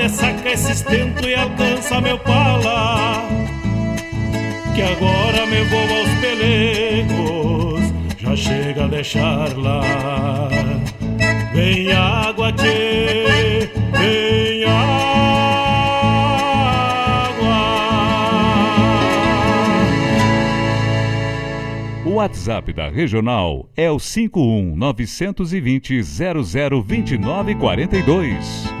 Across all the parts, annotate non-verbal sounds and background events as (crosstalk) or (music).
de sacar esse estento e alcança meu pala. Que agora me vou aos pelegos, já chega a deixar lá. Vem água, tchê, vem água. O WhatsApp da Regional é o 51 920 0029 42.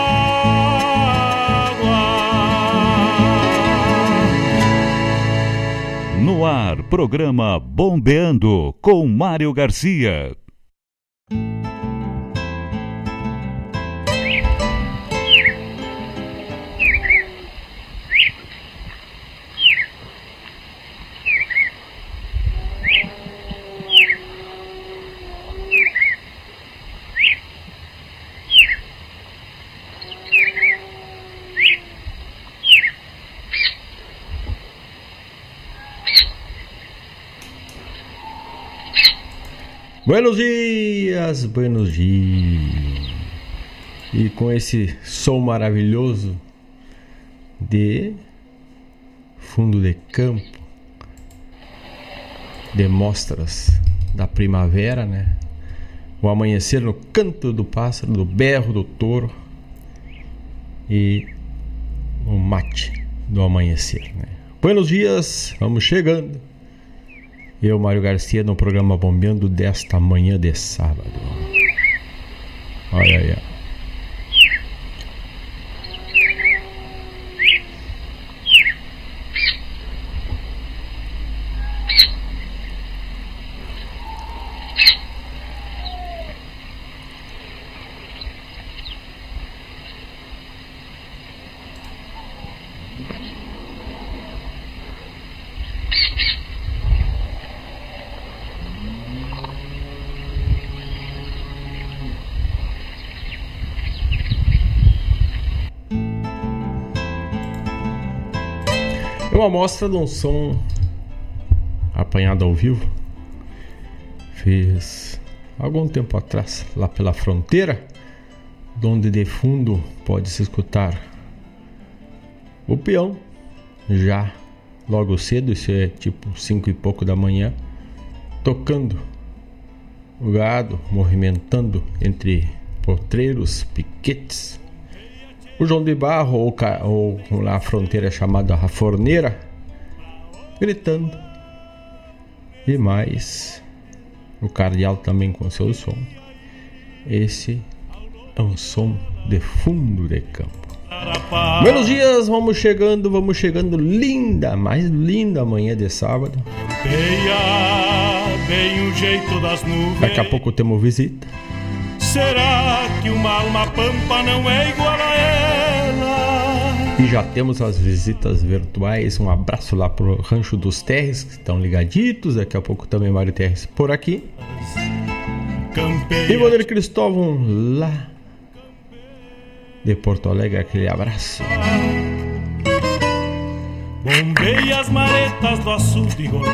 Ar, programa Bombeando com Mário Garcia. Buenos dias, buenos dias. E com esse som maravilhoso de fundo de campo, de mostras da primavera, né? O amanhecer no canto do pássaro, do berro do touro e o mate do amanhecer, né? Buenos dias, vamos chegando. Eu, Mário Garcia, no programa Bombeando desta manhã de sábado. Olha aí. Uma amostra de um som apanhado ao vivo. Fiz algum tempo atrás, lá pela fronteira, onde de fundo pode se escutar o peão, já logo cedo, isso é tipo cinco e pouco da manhã, tocando o gado, movimentando entre potreiros, piquetes, o João de Barro, ou, ou na fronteira chamada Raforneira, gritando. E mais, o Cardeal também com seu som. Esse é um som de fundo de campo. Buenos dias, vamos chegando, vamos chegando. Linda, mais linda manhã de sábado. Daqui a pouco temos visita. Será que uma alma pampa não é igual a ela? E já temos as visitas virtuais. Um abraço lá pro Rancho dos Terres, que estão ligaditos. Daqui a pouco também Mário Terres por aqui. E Valdir Cristóvão lá de Porto Alegre, aquele abraço.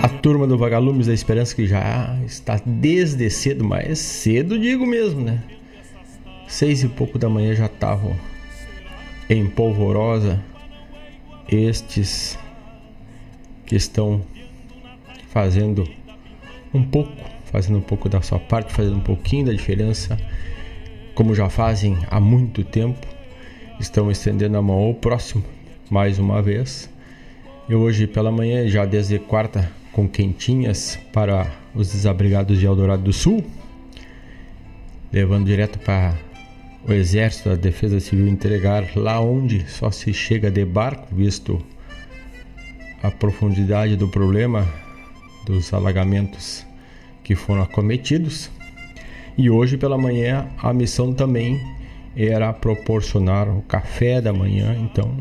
A turma do Vagalumes da Esperança que já está desde cedo, mas cedo digo mesmo, né? Seis e pouco da manhã já estavam em polvorosa estes que estão fazendo um pouco, fazendo um pouco da sua parte, fazendo um pouquinho da diferença, como já fazem há muito tempo, estão estendendo a mão ao próximo mais uma vez. Eu hoje pela manhã, já desde quarta, com quentinhas para os desabrigados de Eldorado do Sul, levando direto para o Exército, a Defesa Civil entregar lá onde só se chega de barco, visto a profundidade do problema dos alagamentos que foram acometidos. E hoje pela manhã a missão também era proporcionar o café da manhã, então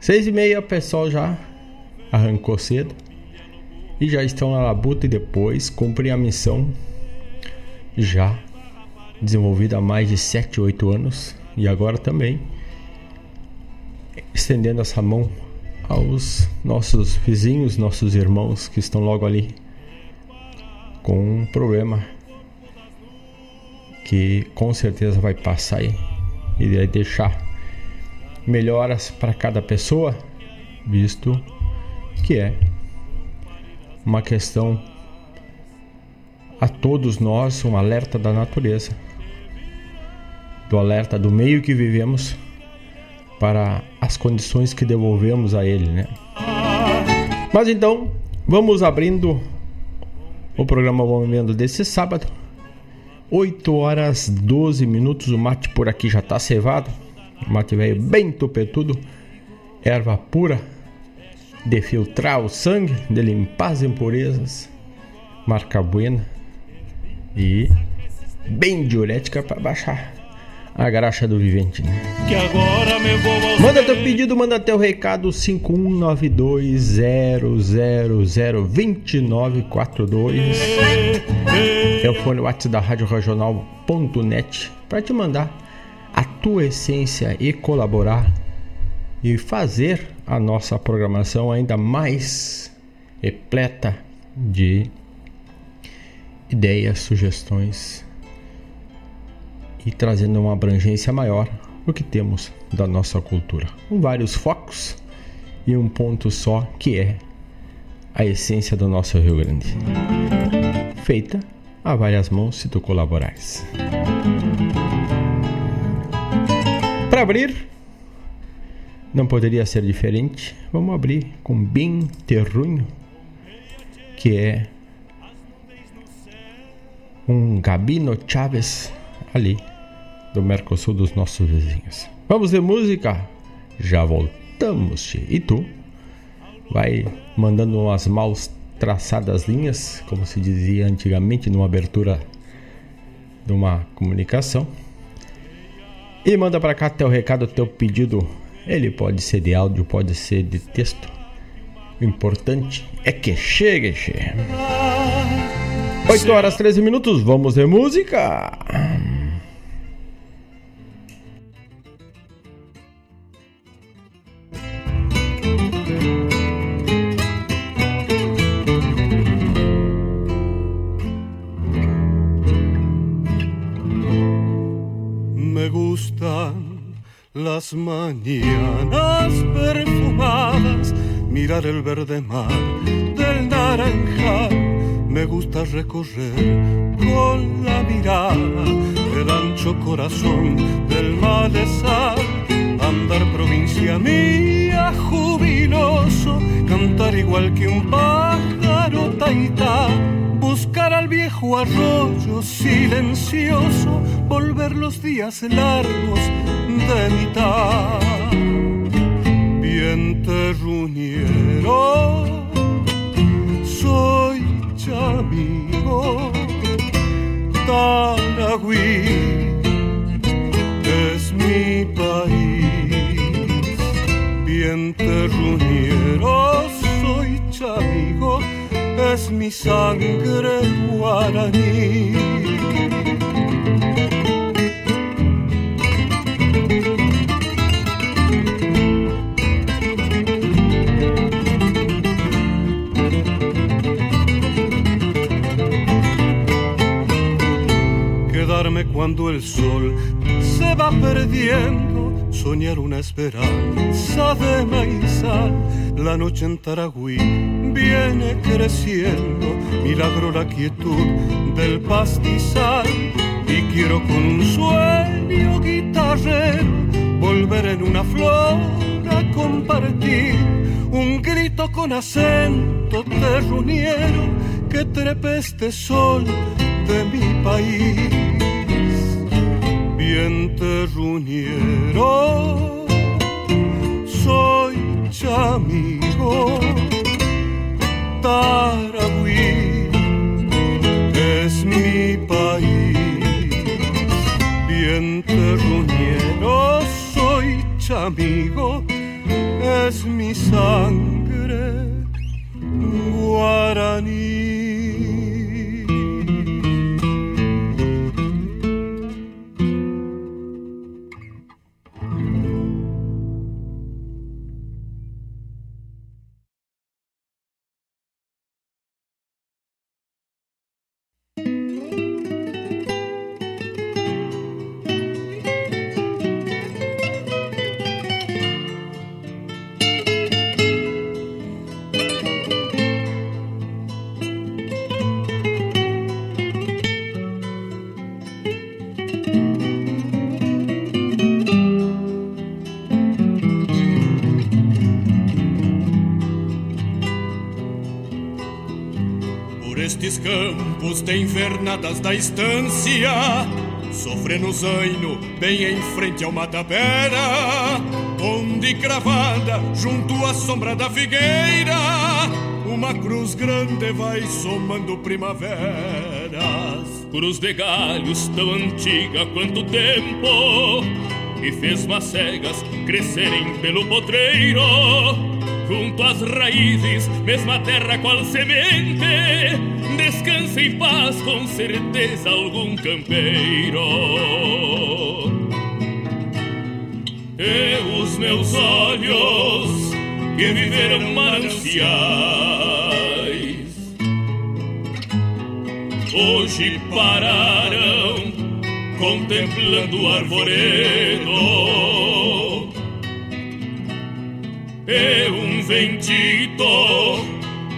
seis e meia o pessoal já arrancou cedo e já estão na labuta e depois cumprem a missão já desenvolvida há mais de 7, 8 anos e agora também estendendo essa mão aos nossos vizinhos, nossos irmãos que estão logo ali com um problema que com certeza vai passar e vai deixar melhoras para cada pessoa, visto que é uma questão a todos nós, um alerta da natureza, do alerta do meio que vivemos para as condições que devolvemos a ele, né? Mas então, vamos abrindo o programa Movimento desse sábado. 8 horas 12 minutos, o mate por aqui já está cevado. O mate velho bem topetudo, erva pura de filtrar o sangue, de limpar as impurezas, marca buena e bem diurética para baixar a graxa do vivente. Né? manda teu pedido, manda teu recado 51920002942 é o fone WhatsApp da Rádio Regional.net para te mandar a tua essência e colaborar e fazer a nossa programação ainda mais repleta de ideias, sugestões e trazendo uma abrangência maior o que temos da nossa cultura, com vários focos e um ponto só que é a essência do nosso Rio Grande. Feita a várias mãos se tu colaborares. Para abrir não poderia ser diferente. Vamos abrir com bem terrunho, que é um Gabino Chaves ali do Mercosul dos nossos vizinhos. Vamos de música? Já voltamos. E tu? Vai mandando umas mal traçadas linhas, como se dizia antigamente numa abertura de uma comunicação. E manda para cá teu recado, teu pedido ele pode ser de áudio, pode ser de texto. O importante é que chegue, chegue. 8 horas 13 minutos, vamos de música. Las mañanas perfumadas, mirar el verde mar del naranjal. Me gusta recorrer con la mirada el ancho corazón del malezal. Andar provincia mía jubiloso, cantar igual que un pájaro taitá viejo arroyo silencioso, volver los días largos de mitad. Bien terruñero, soy chamigo, Taragüí es mi sangre guaraní. Quedarme cuando el sol se va perdiendo, soñar una esperanza de maizal, la noche en Taragüí viene creciendo, milagro la quietud del pastizal. Y quiero con un sueño guitarrero volver en una flor a compartir un grito con acento terruñero que trepe este sol de mi país. Bien terruñero, soy chamigo Taragüí es mi país. Bien terruñero soy chamigo, es mi sangre guaraní. Da estância Sofre no zaino, bem em frente ao Matapera Onde cravada, junto à sombra da figueira Uma cruz grande vai somando primaveras. Cruz de galhos tão antiga quanto tempo E fez macegas crescerem pelo potreiro junto às raízes, mesma terra qual semente, descansa em paz com certeza algum campeiro. E os meus olhos que viveram mananciais, hoje pararam contemplando o arvoredo e um ventito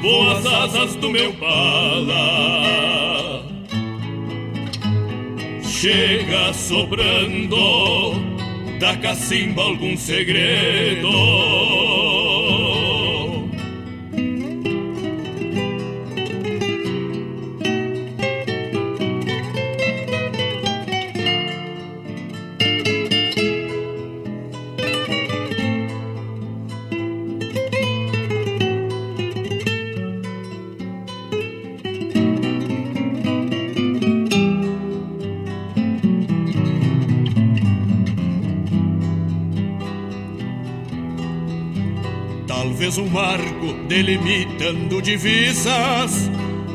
voa as asas do meu pala. Chega soprando da cacimba algum segredo. Fez um marco delimitando divisas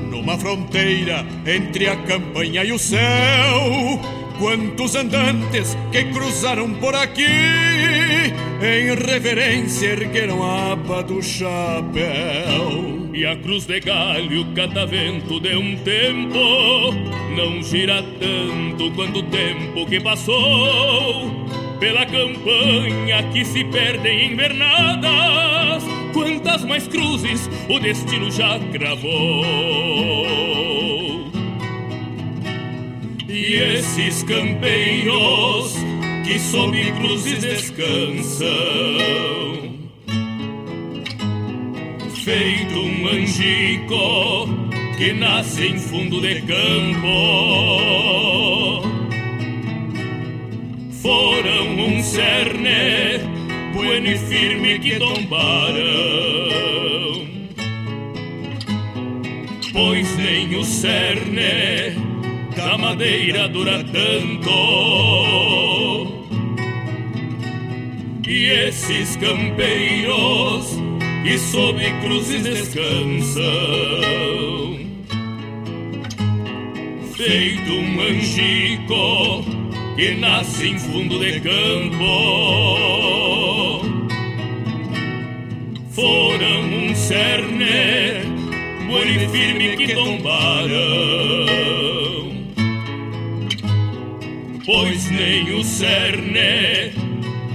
numa fronteira entre a campanha e o céu. Quantos andantes que cruzaram por aqui, em reverência ergueram a aba do chapéu. E a cruz de galho, catavento de um tempo, não gira tanto quanto o tempo que passou. Pela campanha que se perde em invernadas quantas mais cruzes o destino já cravou. E esses campeiros que sob cruzes descansam, feito um angico que nasce em fundo de campo, foram um cerne bueno e firme que tombaram. Pois nem o cerne da madeira dura tanto. E esses campeiros e sob cruzes descansam. Feito um angico que nasce em fundo de campo. Foram um cerne, bueno e firme que tombaram pois nem o cerne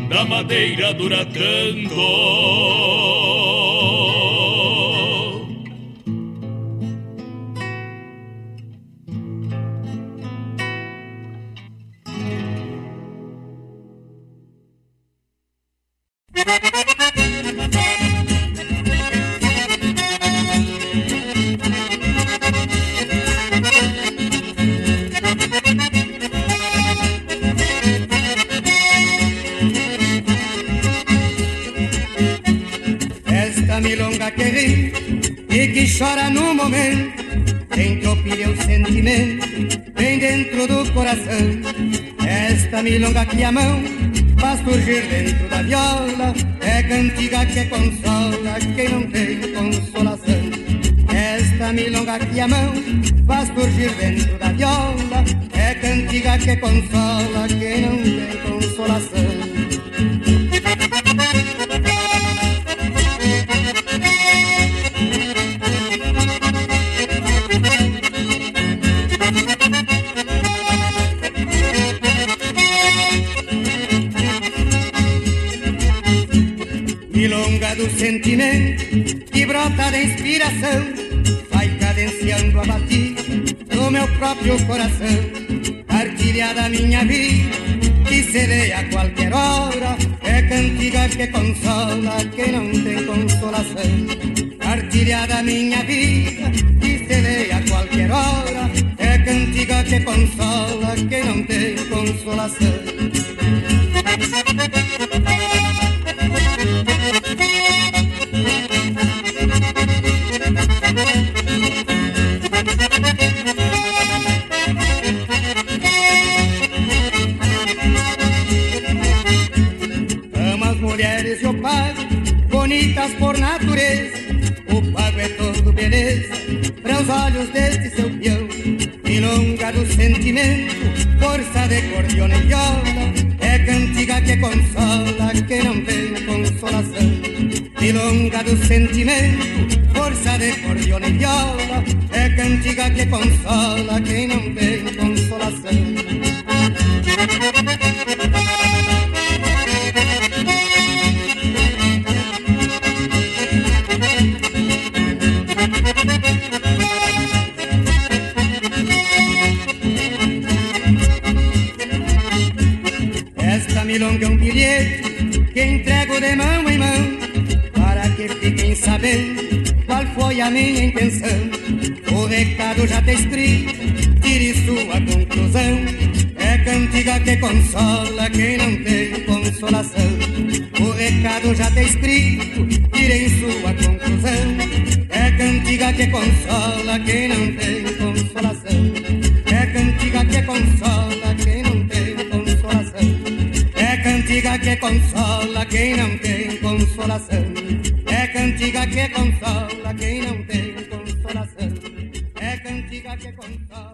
da madeira dura tanto. Milonga que a mão faz surgir dentro da viola é cantiga que consola quem não tem consolação. Esta milonga que a mão faz surgir dentro da viola é cantiga que consola quem não tem consolação. Do que brota da inspiração, vai cadenciando a batida no meu próprio coração, partilha da minha vida, que se vê a qualquer hora, é cantiga que consola quem não tem consolação. Partilha da minha vida, que se vê a qualquer hora, é cantiga que consola quem não tem consolação. Olhos deste seu peão. Milonga do sentimento, força de cordiona e viola. É cantiga que consola quem não tem consolação. Milonga do sentimento, força de cordiona e viola. É cantiga que consola quem não tem consolação. Que entrego de mão em mão para que fiquem sabendo qual foi a minha intenção. O recado já está escrito, tire sua conclusão. É cantiga que consola quem não tem consolação. O recado já está escrito, tirem sua conclusão. É cantiga que consola quem não tem consolação. É cantiga que consola cantiga que consola quem não tem consolação. É cantiga que consola quem não tem consolação. É cantiga que consola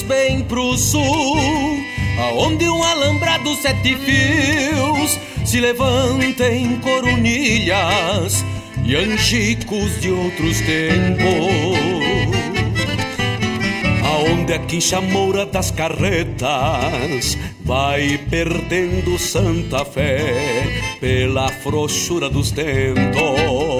Mais bem pro sul, aonde um alambrado sete fios se levanta em coronilhas e angicos de outros tempos. Aonde a quincha moura das carretas vai perdendo santa fé pela frouxura dos tentos ao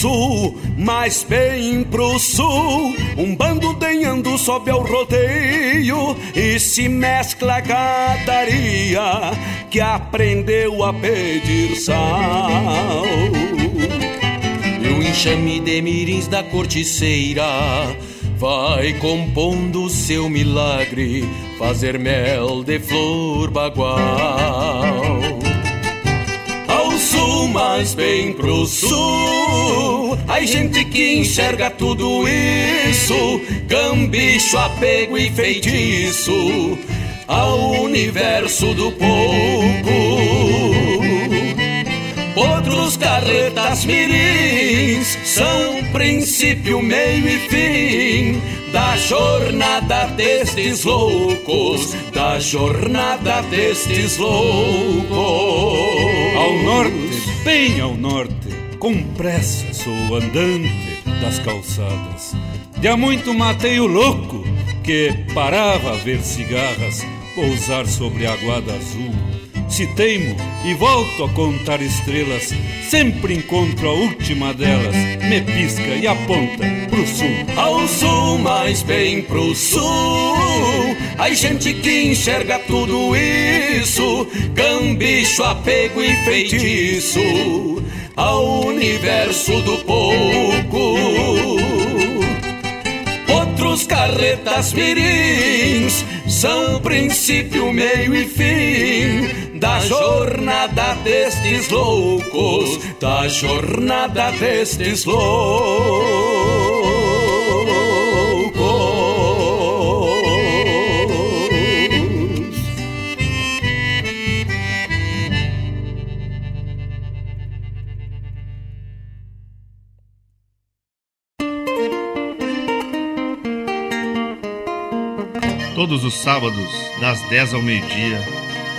Sul, mais bem pro sul. Um bando denhando sobe ao rodeio e se mescla a gadaria que aprendeu a pedir sal. E o enxame de mirins da corticeira vai compondo seu milagre, fazer mel de flor bagual sul, mais bem pro sul. Ai, gente que enxerga tudo isso, cambicho, apego e feitiço ao universo do pouco. Outros carretas mirins são princípio, meio e fim da jornada destes loucos, da jornada destes loucos. Ao norte, bem ao norte, com pressa sou andante das calçadas. Já muito matei o louco que parava a ver cigarras pousar sobre a aguada azul. Se teimo e volto a contar estrelas, sempre encontro a última delas, me pisca e aponta pro sul. Ao sul, mais bem pro sul. Ai, gente que enxerga tudo isso, cambicho, apego e feitiço ao universo do pouco. Outros carretas mirins são princípio, meio e fim da jornada destes loucos, da jornada destes loucos. Todos os sábados, das 10 ao meio-dia,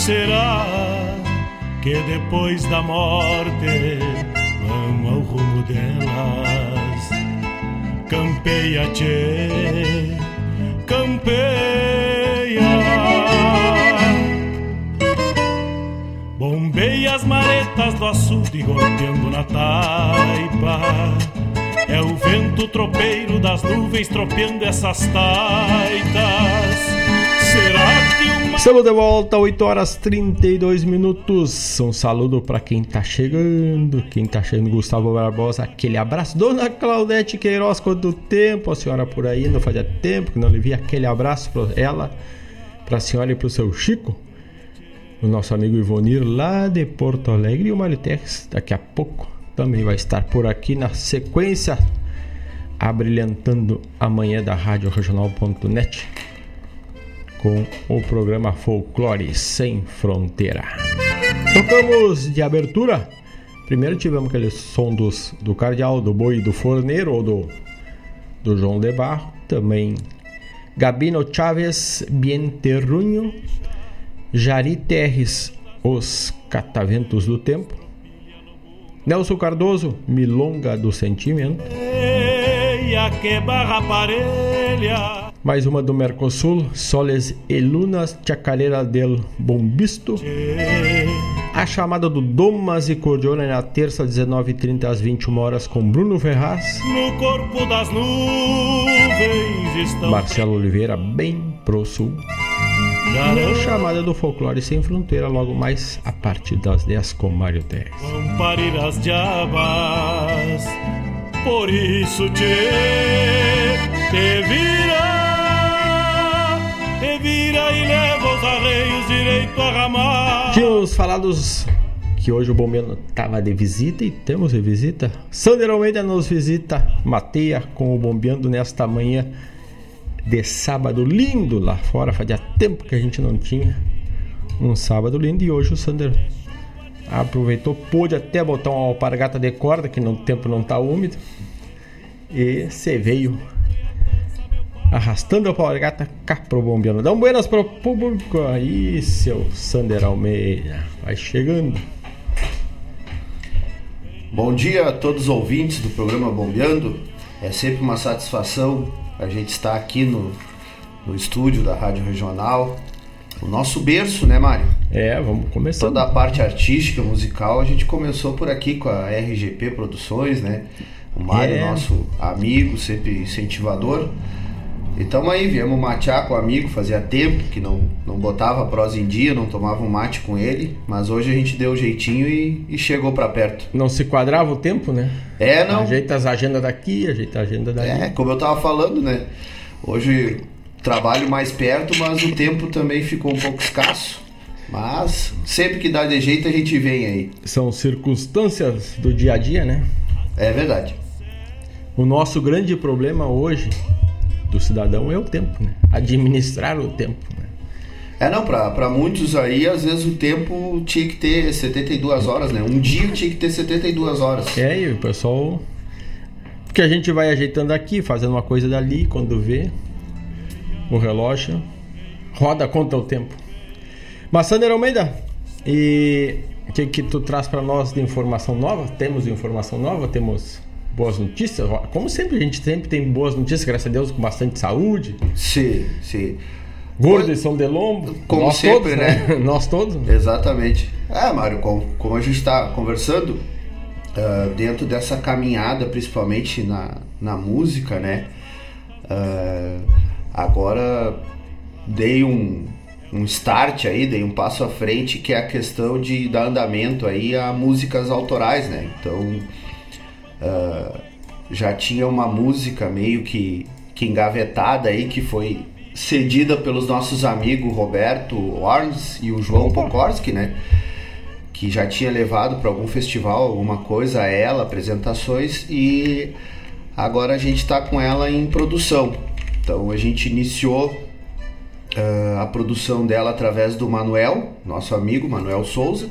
será que depois da morte vão ao rumo delas? Campeia, tchê, campeia. Bombeia as maretas do açude golpeando na taipa. É o vento tropeiro das nuvens tropeando essas taitas. Estamos de volta, 8 horas 32 minutos. Um saludo para quem tá chegando, quem tá chegando, Gustavo Barbosa, aquele abraço. Dona Claudete Queiroz, quanto tempo a senhora por aí? Não fazia tempo que não lhe vi aquele abraço para ela, para a senhora e para o seu Chico. O nosso amigo Ivonir lá de Porto Alegre e o Maritex daqui a pouco também vai estar por aqui na sequência, abrilhantando a manhã da Rádio Regional.net com o programa Folclore Sem Fronteira. Tocamos de abertura. Primeiro tivemos aquele som dos, do Cardeal, do Boi do Forneiro ou do, do João de Barro. Também Gabino Chaves, Bien Terruño. Jari Terres, Os Cataventos do Tempo. Nelson Cardoso, Milonga do Sentimento. Eia, que barra parelha. Mais uma do Mercosul, Soles e Lunas, Chacarera del Bombisto. A chamada do Domas e Cordiona na terça, 19h30 às 21 horas com Bruno Ferraz. No corpo das nuvens estão... Marcelo Oliveira, bem pro sul. A chamada do Folclore Sem Fronteira, logo mais a partir das 10 com Mário Teres. Vão parir as diabas, por isso te, te vira vira e leva os arreios direito a ramar. Tínhamos falados que hoje o bombeiro estava de visita e temos de visita. Sander Almeida nos visita, Mateia com o bombeando nesta manhã de sábado lindo lá fora. Fazia tempo que a gente não tinha um sábado lindo e hoje o Sander aproveitou, pôde até botar uma alpargata de corda que no tempo não está úmido e se veio arrastando a alpargata cá pro bombeando. Dá um buenas pro público aí, seu Sander Almeida. Vai chegando. Bom dia a todos os ouvintes do programa Bombeando. É sempre uma satisfação a gente estar aqui no, no estúdio da Rádio Regional. O nosso berço, né, Mário? É, vamos começar. Toda a parte artística, musical, a gente começou por aqui com a RGP Produções, né? O Mário, é. nosso amigo, sempre incentivador. E tamo aí, viemos matear com o amigo, fazia tempo que não, não botava prosa em dia, não tomava um mate com ele, mas hoje a gente deu o jeitinho e, e chegou para perto. Não se quadrava o tempo, né? É, não. Ajeita as agendas daqui, ajeita a agenda dali. É, como eu tava falando, né? Hoje trabalho mais perto, mas o tempo também ficou um pouco escasso. Mas sempre que dá de jeito a gente vem aí. São circunstâncias do dia a dia, né? É verdade. O nosso grande problema hoje do cidadão é o tempo, né? Administrar o tempo. Né? É, não, para muitos aí, às vezes o tempo tinha que ter 72 horas, né? Um dia tinha que ter 72 horas. É, e o pessoal. Porque a gente vai ajeitando aqui, fazendo uma coisa dali, quando vê. O relógio roda contra o tempo. Mas Sander Almeida, e o que, que tu traz para nós de informação nova? Temos informação nova? Temos boas notícias? Como sempre, a gente sempre tem boas notícias, graças a Deus, com bastante saúde. Sim, sim. Gordo e São de Lombo. Como Nós sempre, todos, né? (laughs) Nós todos. Exatamente. É, Mário, como, como a gente está conversando, uh, dentro dessa caminhada, principalmente na, na música, né? Uh, agora dei um, um start aí, dei um passo à frente, que é a questão de dar andamento aí a músicas autorais, né? Então, uh, já tinha uma música meio que, que engavetada aí, que foi cedida pelos nossos amigos Roberto Orns e o João Opa. Pokorski, né? Que já tinha levado para algum festival alguma coisa a ela, apresentações, e agora a gente está com ela em produção. Então a gente iniciou uh, a produção dela através do Manuel, nosso amigo Manuel Souza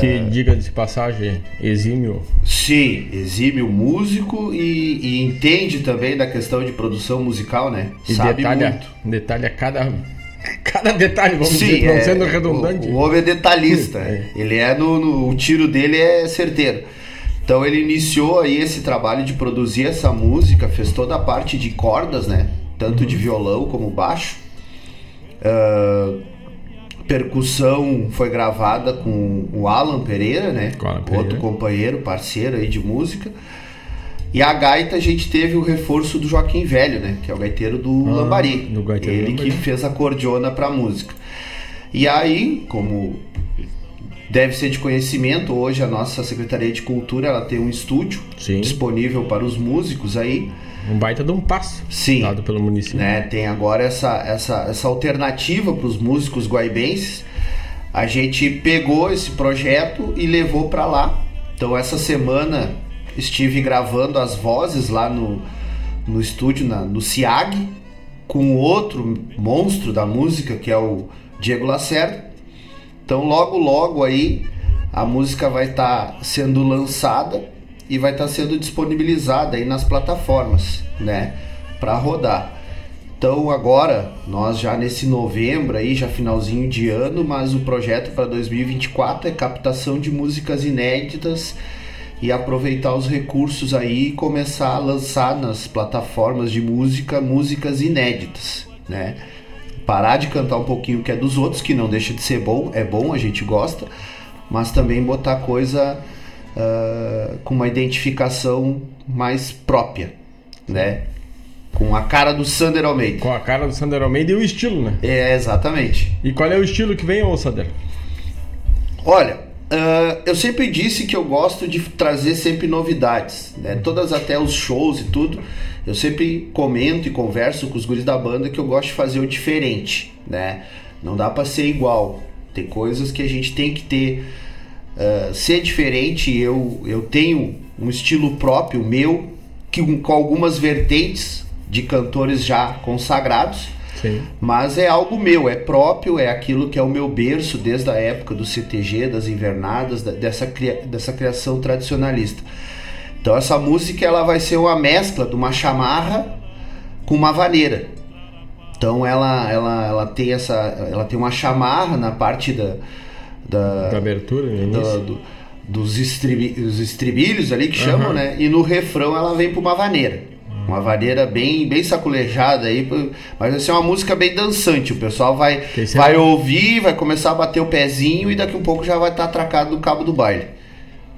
que, diga de passagem, exímio. Sim, exímio músico e, e, entende também da questão de produção musical, né? E Sabe detalha, muito. Detalha cada, cada detalhe, vamos Sim, dizer, não é, sendo redundante. O, o homem é detalhista. é. Ele é no, no. O tiro dele é certeiro. Então ele iniciou aí esse trabalho de produzir essa música, fez toda a parte de cordas, né? Tanto uhum. de violão como baixo. Uh, percussão foi gravada com o Alan Pereira, né? Alan Pereira. Outro companheiro, parceiro aí de música. E a gaita a gente teve o reforço do Joaquim Velho, né? Que é o gaiteiro do ah, Lambari. Do gaiteiro Ele Lambari. que fez a cordiona pra música. E aí, como deve ser de conhecimento, hoje a nossa Secretaria de Cultura ela tem um estúdio Sim. disponível para os músicos aí. Um baita de um passo Sim. dado pelo município. Né? Tem agora essa, essa, essa alternativa para os músicos guaibenses. A gente pegou esse projeto e levou para lá. Então essa semana estive gravando as vozes lá no, no estúdio, na, no CIAG, com outro monstro da música que é o Diego Lacerda. Então logo logo aí a música vai estar tá sendo lançada e vai estar tá sendo disponibilizada aí nas plataformas, né, para rodar. Então agora nós já nesse novembro aí, já finalzinho de ano, mas o projeto para 2024 é captação de músicas inéditas e aproveitar os recursos aí e começar a lançar nas plataformas de música músicas inéditas, né? Parar de cantar um pouquinho que é dos outros, que não deixa de ser bom, é bom, a gente gosta, mas também botar coisa uh, com uma identificação mais própria, né? Com a cara do Sander Almeida. Com a cara do Sander Almeida e o estilo, né? É, exatamente. E qual é o estilo que vem, ô Sander? Olha, uh, eu sempre disse que eu gosto de trazer sempre novidades, né? Todas até os shows e tudo, eu sempre comento e converso com os guris da banda que eu gosto de fazer o diferente, né? Não dá para ser igual. Tem coisas que a gente tem que ter uh, ser diferente. Eu eu tenho um estilo próprio meu que com algumas vertentes de cantores já consagrados. Sim. Mas é algo meu, é próprio, é aquilo que é o meu berço desde a época do CTG, das invernadas, da, dessa, cria, dessa criação tradicionalista. Então essa música ela vai ser uma mescla de uma chamarra com uma vaneira. Então ela, ela, ela tem essa, ela tem uma chamarra na parte da da, da abertura, da, do, dos, estribi, estribilhos ali que chamam, uhum. né? E no refrão ela vem para uma vaneira. Uma vaneira bem, bem saculejada aí, mas vai ser uma música bem dançante. O pessoal vai, vai ouvir, vai começar a bater o pezinho e daqui um pouco já vai estar tá atracado no cabo do baile.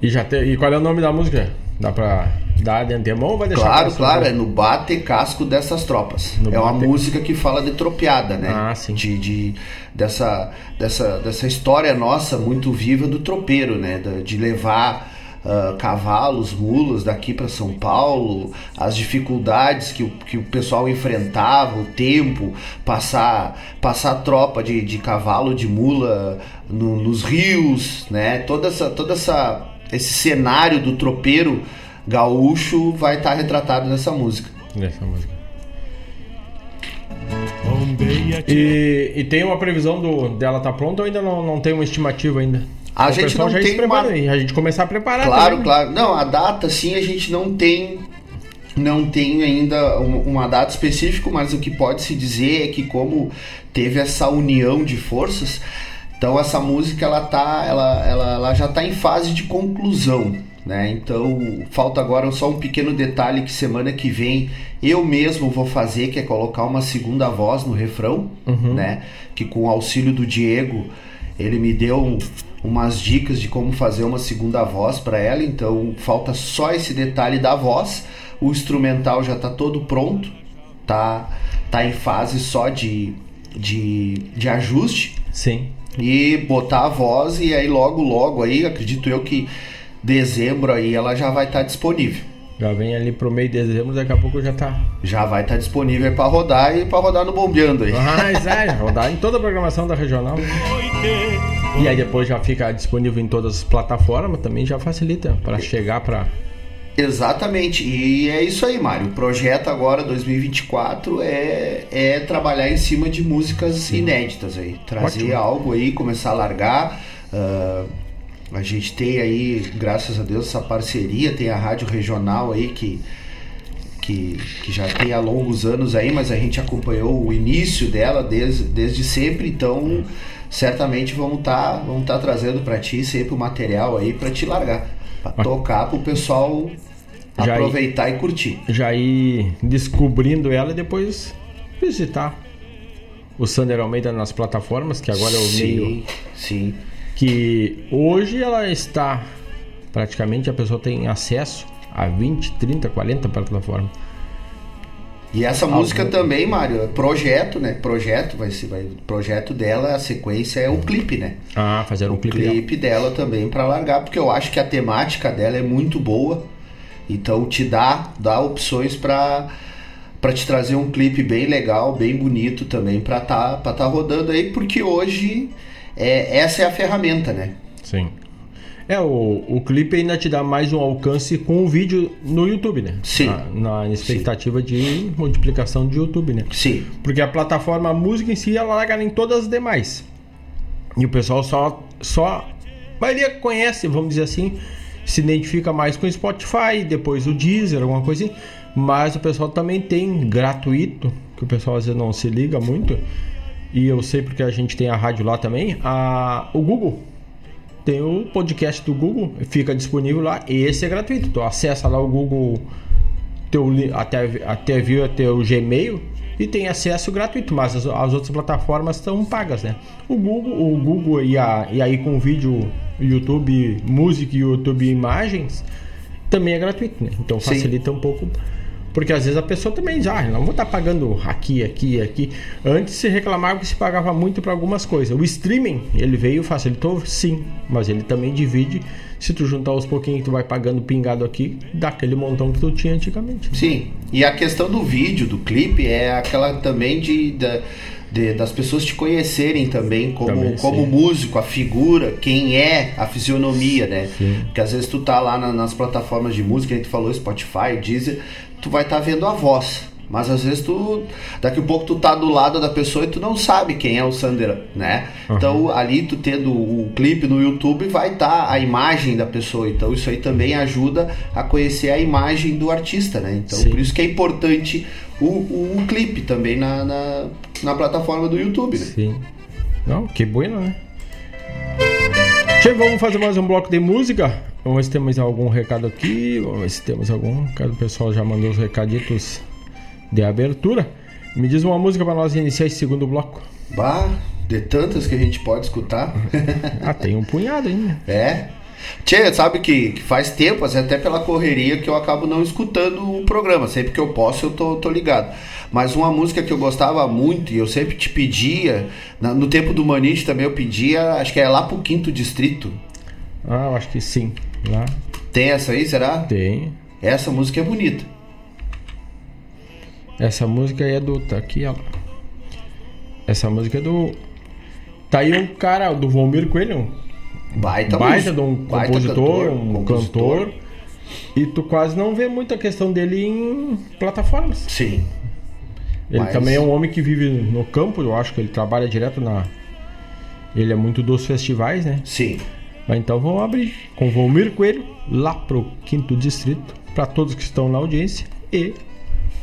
E, já te, e qual é o nome da música? Dá pra dar de antemão ou vai deixar Claro, claro, é no bate casco dessas tropas. No é uma bate... música que fala de tropeada, né? Ah, sim. De, de, dessa, dessa, dessa história nossa muito viva do tropeiro, né? De levar uh, cavalos, mulas daqui para São Paulo, as dificuldades que o, que o pessoal enfrentava, o tempo, passar, passar tropa de, de cavalo, de mula no, nos rios, né? Toda essa, toda essa esse cenário do tropeiro gaúcho vai estar tá retratado nessa música. Nessa música. E, e tem uma previsão do, dela tá pronta ou ainda não, não tem uma estimativa ainda? A o gente não tem uma... a gente começar a preparar. Claro, também. claro. Não, a data sim a gente não tem não tem ainda uma data específica, mas o que pode se dizer é que como teve essa união de forças, então essa música ela tá, ela, ela, ela já está em fase de conclusão. Né? Então falta agora só um pequeno detalhe que semana que vem eu mesmo vou fazer, que é colocar uma segunda voz no refrão, uhum. né? Que com o auxílio do Diego ele me deu um, umas dicas de como fazer uma segunda voz para ela. Então falta só esse detalhe da voz. O instrumental já está todo pronto, tá tá em fase só de, de, de ajuste. Sim. E botar a voz e aí logo logo aí acredito eu que dezembro aí ela já vai estar tá disponível. Já vem ali pro meio de dezembro, daqui a pouco já tá. Já vai estar tá disponível para rodar e para rodar no bombeando aí. Mas é, (laughs) rodar em toda a programação da regional. E aí depois já fica disponível em todas as plataformas, também já facilita para chegar para Exatamente, e é isso aí, Mário. O projeto agora 2024 é, é trabalhar em cima de músicas Sim. inéditas aí, trazer Ótimo. algo aí, começar a largar. Uh, a gente tem aí, graças a Deus, essa parceria, tem a rádio regional aí que, que, que já tem há longos anos aí, mas a gente acompanhou o início dela desde, desde sempre, então certamente vamos estar tá, vamos tá trazendo para ti sempre o material aí para te largar, para tocar para o pessoal já aproveitar ir, e curtir. Já ir descobrindo ela e depois visitar o Sander Almeida nas plataformas, que agora é o sim, meio. Sim que hoje ela está praticamente a pessoa tem acesso a 20, 30, 40 plataformas. E essa Algum... música também, Mário, é projeto, né? Projeto, vai ser, vai, projeto dela, a sequência é o clipe, né? Ah, fazer um o clipe. clipe dela também para largar, porque eu acho que a temática dela é muito boa. Então te dá, dá opções para para te trazer um clipe bem legal, bem bonito também para tá para tá rodando aí, porque hoje é, essa é a ferramenta, né? Sim. É, o, o clipe ainda te dá mais um alcance com o vídeo no YouTube, né? Sim. Na, na expectativa Sim. de multiplicação de YouTube, né? Sim. Porque a plataforma a música em si, ela larga em todas as demais. E o pessoal só, só a maioria conhece, vamos dizer assim, se identifica mais com o Spotify, depois o Deezer, alguma coisa assim. Mas o pessoal também tem gratuito, que o pessoal às vezes não se liga muito e eu sei porque a gente tem a rádio lá também, a, o Google. Tem o podcast do Google, fica disponível lá, e esse é gratuito. Tu acessa lá o Google, teu, até, até via teu Gmail e tem acesso gratuito, mas as, as outras plataformas estão pagas, né? O Google, o Google e, a, e aí com vídeo, YouTube Music e YouTube Imagens também é gratuito, né? Então facilita Sim. um pouco porque às vezes a pessoa também diz, ah, não vou estar tá pagando aqui, aqui, aqui. Antes se reclamava que se pagava muito para algumas coisas. O streaming, ele veio, facilitou, sim, mas ele também divide. Se tu juntar os pouquinhos que tu vai pagando pingado aqui, dá aquele montão que tu tinha antigamente. Sim, e a questão do vídeo, do clipe, é aquela também de, de, de das pessoas te conhecerem também como, também, como músico, a figura, quem é, a fisionomia, né? Sim. Porque às vezes tu tá lá na, nas plataformas de música, a gente falou Spotify, Deezer, tu vai estar tá vendo a voz. Mas às vezes tu. Daqui a pouco tu tá do lado da pessoa e tu não sabe quem é o Sander, né? Uhum. Então ali tu tendo o clipe no YouTube vai estar tá a imagem da pessoa. Então isso aí também ajuda a conhecer a imagem do artista, né? Então Sim. por isso que é importante o, o, o clipe também na, na, na, plataforma do YouTube, né? Sim. Não, que bueno, né? Vamos fazer mais um bloco de música. Vamos ver se temos algum recado aqui. Vamos ver se temos algum. O pessoal já mandou os recaditos de abertura. Me diz uma música para nós iniciar esse segundo bloco. Bah, de tantas que a gente pode escutar. (laughs) ah, tem um punhado ainda. É. Tchê, sabe que, que, faz tempo, até pela correria, que eu acabo não escutando o programa. Sempre que eu posso, eu tô, tô ligado. Mas uma música que eu gostava muito e eu sempre te pedia, no tempo do Manite também eu pedia, acho que é lá pro quinto distrito. Ah, eu acho que sim. Lá. Tem essa aí, será? Tem. Essa música é bonita. Essa música aí é do. Tá aqui, ó. Essa música é do. Tá aí um cara, do Valmir Coelho. Baita, baita de um baita compositor, cantor, um compositor. cantor. E tu quase não vê muita questão dele em plataformas. Sim. Ele Mas... também é um homem que vive no campo, eu acho que ele trabalha direto na. Ele é muito dos festivais, né? Sim. Mas então vamos abrir com Valmir Coelho, lá pro quinto distrito, para todos que estão na audiência. e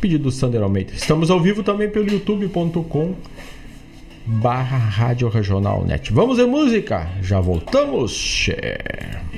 pedido do Sander Almeida. Estamos ao vivo também pelo youtube.com barra Rádio Regional Net. Vamos em música? Já voltamos. É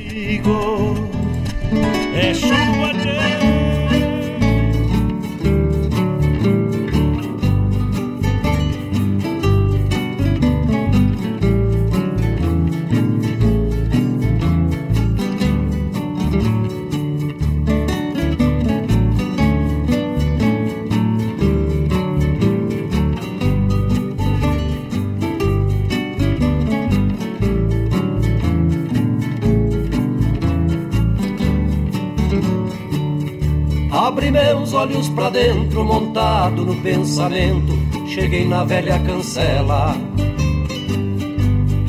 chuva meus olhos pra dentro, montado no pensamento, cheguei na velha cancela.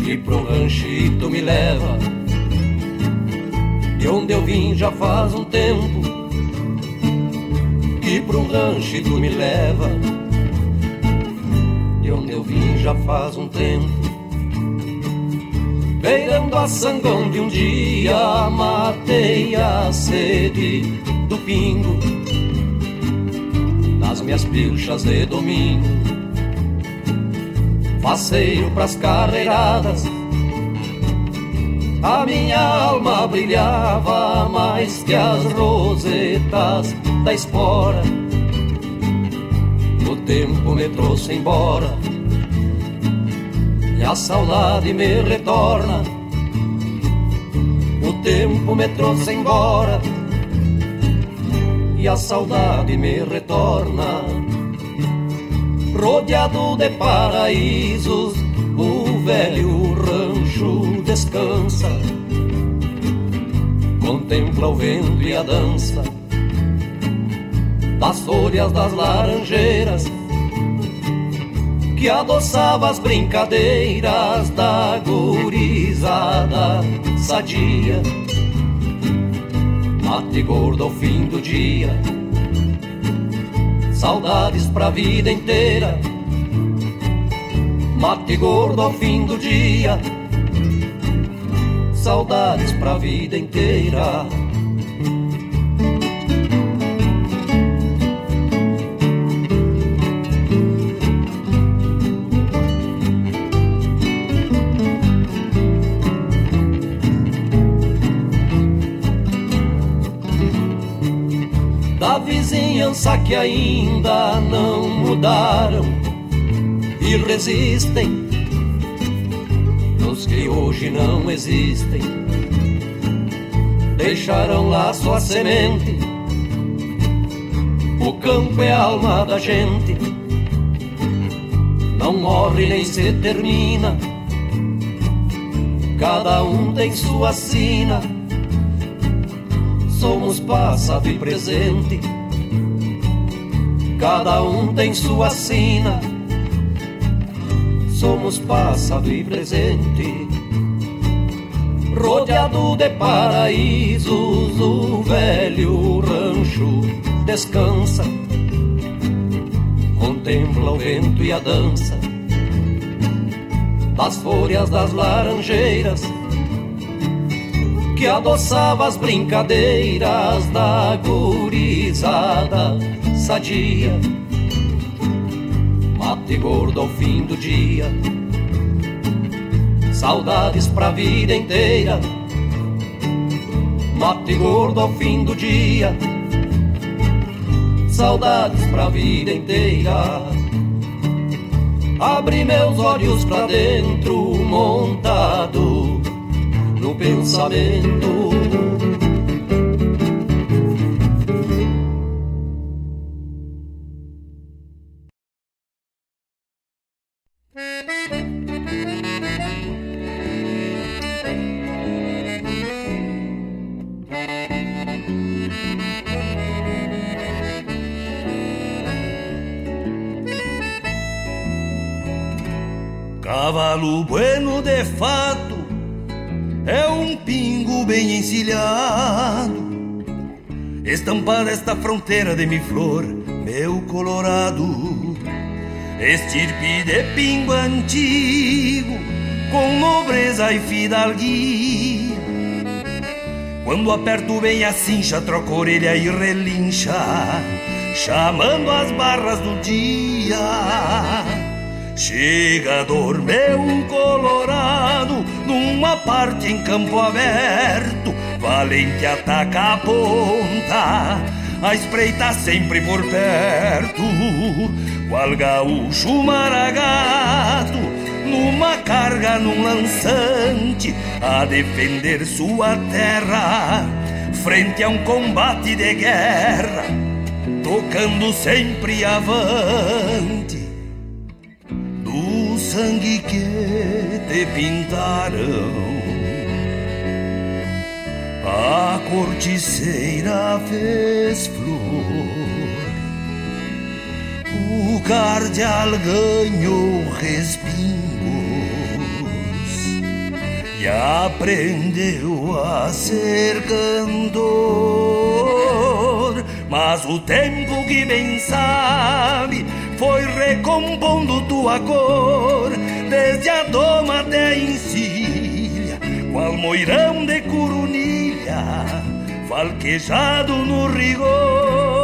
E pro ranchito me leva, de onde eu vim já faz um tempo. Que pro ranchito me leva, de onde eu vim já faz um tempo. Beirando a sangão de um dia, matei a sede do pingo minhas pilchas de domingo. Faceiro pras carreiradas, a minha alma brilhava mais que as rosetas da espora. O tempo me trouxe embora e a saudade me retorna. O tempo me trouxe embora e a saudade me retorna. Rodeado de paraísos, o velho rancho descansa. Contempla o vento e a dança das folhas das laranjeiras que adoçava as brincadeiras da gurizada sadia mate gordo ao fim do dia. Saudades pra vida inteira. Mate gordo ao fim do dia. Saudades pra vida inteira. Vizinhança que ainda não mudaram e resistem nos que hoje não existem. Deixaram lá sua semente. O campo é a alma da gente, não morre nem se termina. Cada um tem sua sina. Somos passado e presente cada um tem sua sina. Somos passado e presente, rodeado de paraísos, o velho rancho descansa, contempla o vento e a dança das folhas das laranjeiras que adoçava as brincadeiras da gurizada sadia. Mate gordo ao fim do dia, saudades pra vida inteira. Mate gordo ao fim do dia, saudades pra vida inteira. Abre meus olhos pra dentro, montado no pensamento encilhado, estampada esta fronteira de mi flor, meu colorado, estirpe de pingo antigo, com nobreza e fidalguia. Quando aperto bem a cincha, troca a orelha e relincha chamando as barras do dia. Chega dormir um colorado numa parte em campo aberto, valente ataca a ponta, a espreita sempre por perto, qual gaúcho maragato, numa carga num lançante, a defender sua terra, frente a um combate de guerra, tocando sempre avante sangue que te pintaram. A corticeira fez flor, o cardeal ganhou respingos e aprendeu a ser cantor. Mas o tempo que bem sabe foi recompondo tua cor, desde a doma até a encilha, qual moirão de curunilha, falquejado no rigor.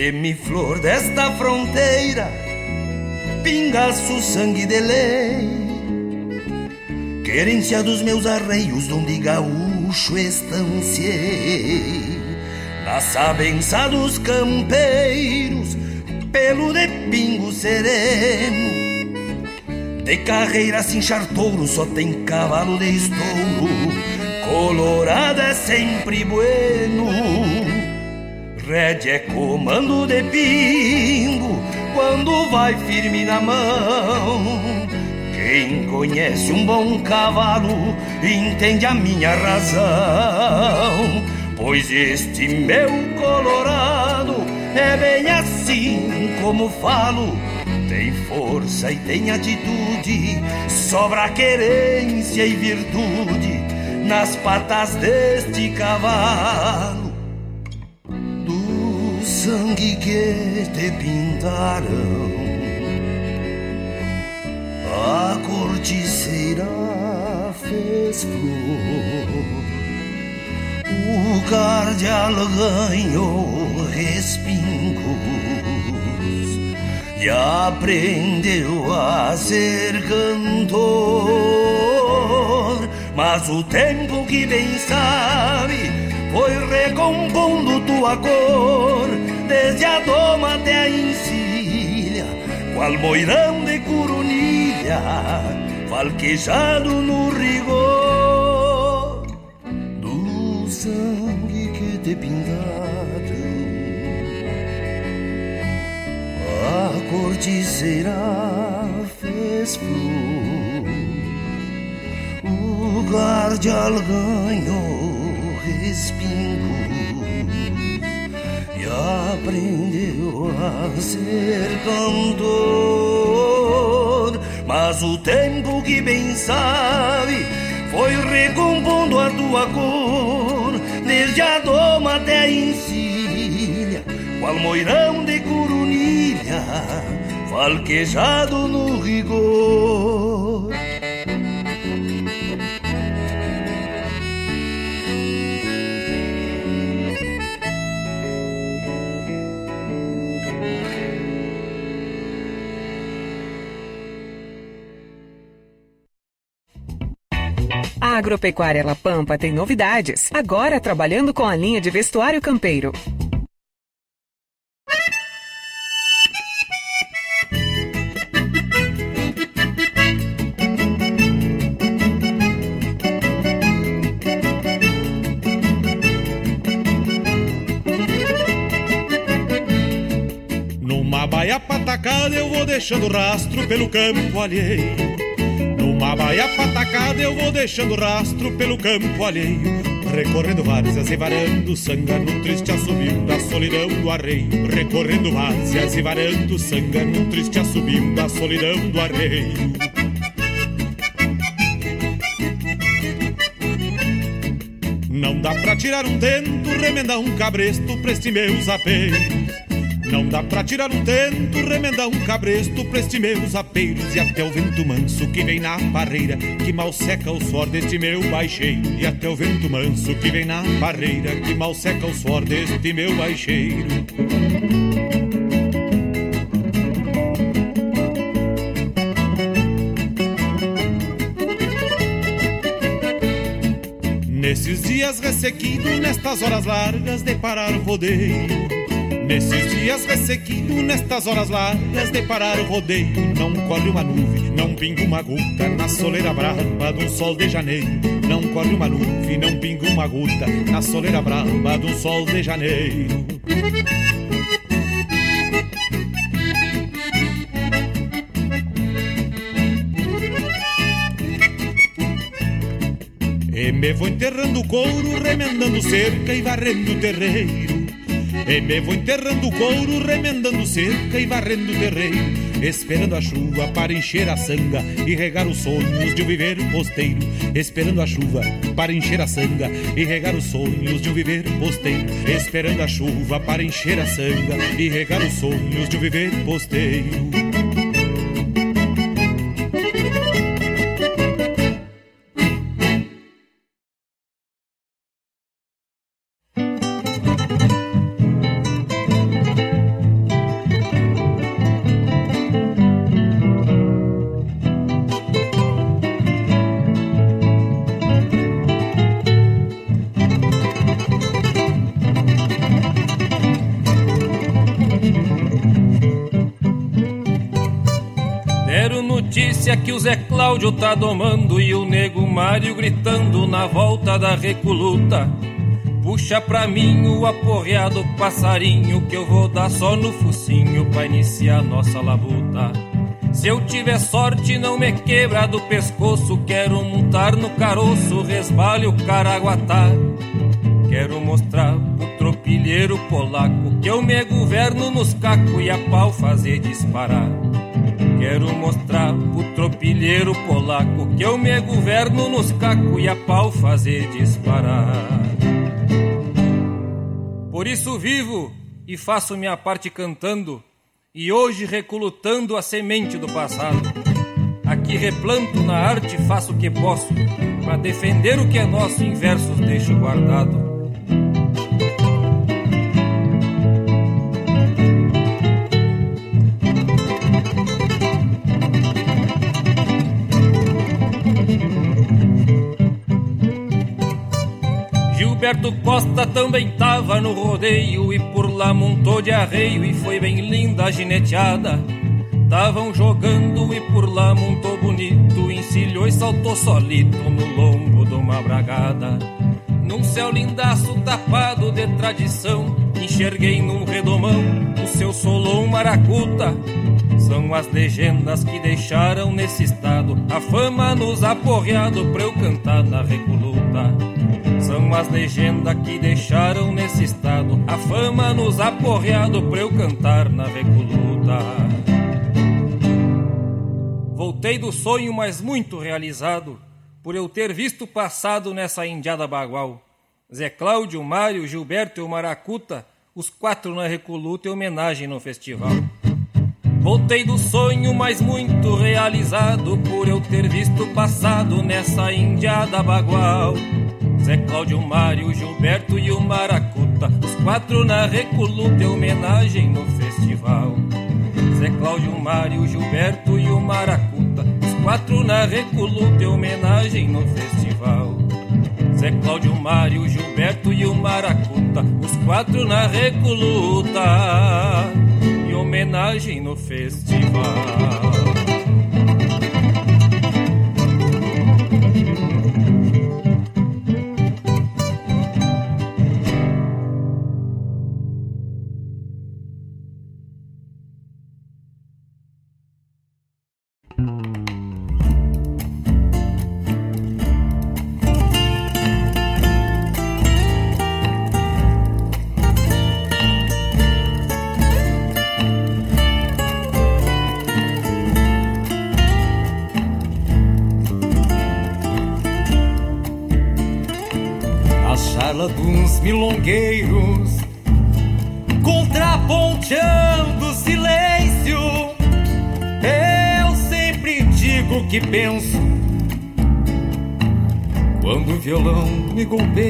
Demi-flor desta fronteira, pingaço sangue de lei, querência dos meus arreios, donde gaúcho estanciei. Na sabença dos campeiros, pelo de pingo sereno, de carreira sem chartouro, só tem cavalo de estouro, colorada é sempre bueno rédea é comando de pingo quando vai firme na mão. Quem conhece um bom cavalo entende a minha razão, pois este meu colorado é bem assim como falo. Tem força e tem atitude, sobra querência e virtude nas patas deste cavalo sangue que te pintaram. A corticeira fez flor, o cardeal ganhou respingos e aprendeu a ser cantor. Mas o tempo que bem sabe foi recompondo tua cor, desde a doma até a encilha, qual moirão de curunilha, falquejado no rigor do sangue que te pintaram. A corticeira fez flor, o guardial ganhou respingos e aprendeu a ser cantor. Mas o tempo que bem sabe foi recompondo a tua cor, desde a doma até a encilha, qual moirão de curunilha, falquejado no rigor. A Agropecuária La Pampa tem novidades. Agora trabalhando com a linha de vestuário campeiro. Numa baia patacada eu vou deixando rastro pelo campo alheio uma baia patacada eu vou deixando rastro pelo campo alheio Recorrendo várzeas e varando sanga no triste assobio da solidão do arreio Recorrendo várzeas e varando sanga no triste assobio da solidão do arreio Não dá pra tirar um tento, remendar um cabresto pra este meus apeiros. Não dá pra tirar um tento, remendar um cabresto pra este meus apeiros. E até o vento manso que vem na barreira, que mal seca o suor deste meu baixeiro. E até o vento manso que vem na barreira, que mal seca o suor deste meu baixeiro. Nesses dias ressequido, nestas horas largas de parar rodeio. Nesses dias ressequido, nestas horas largas de parar o rodeio. Não corre uma nuvem, não pinga uma gota na soleira brava um sol de janeiro. Não corre uma nuvem, não pinga uma gota na soleira brava um sol de janeiro. E me vou enterrando o couro, remendando cerca e varrendo o terreiro. E me vou enterrando o couro, remendando cerca e varrendo o terreiro. Esperando a chuva para encher a sanga e regar os sonhos de um viver posteiro. Esperando a chuva para encher a sanga e regar os sonhos de um viver posteiro. Esperando a chuva para encher a sanga e regar os sonhos de um viver posteiro. Zé Cláudio tá domando e o nego Mário gritando na volta da recoluta. Puxa pra mim o aporreado passarinho que eu vou dar só no focinho pra iniciar nossa labuta. Se eu tiver sorte, não me quebra do pescoço. Quero montar no caroço, resbale o caraguatá. Quero mostrar pro tropilheiro polaco que eu me governo nos cacos e a pau fazer disparar. Quero mostrar pro tropilheiro polaco que eu me governo nos cacos e a pau fazer disparar. Por isso vivo e faço minha parte cantando, e hoje recolutando a semente do passado. Aqui replanto na arte, faço o que posso, para defender o que é nosso, em versos deixo guardado. Gilberto Costa também tava no rodeio e por lá montou de arreio e foi bem linda a gineteada. Tavam jogando e por lá montou bonito, encilhou e saltou solito no lombo de uma bragada. Num céu lindaço tapado de tradição, enxerguei num redomão o seu solão maracuta. São as legendas que deixaram nesse estado a fama nos aporreado pra eu cantar na recoluta. São as legendas que deixaram nesse estado a fama nos aporreado pra eu cantar na recoluta. Voltei do sonho, mas muito realizado, por eu ter visto passado nessa indiada bagual. Zé Cláudio, Mário, Gilberto e o Maracuta, os quatro na recoluta em homenagem no festival. Voltei do sonho, mas muito realizado, por eu ter visto passado nessa indiada bagual. Zé Cláudio, Mário, Gilberto e o Maracuta, os quatro na recoluta em homenagem no festival. Zé Cláudio, Mário, Gilberto e o Maracuta, os quatro na recoluta em homenagem no festival. Zé Cláudio, Mário, Gilberto e o Maracuta, os quatro na recoluta em homenagem no festival. Que penso quando o violão me golpeia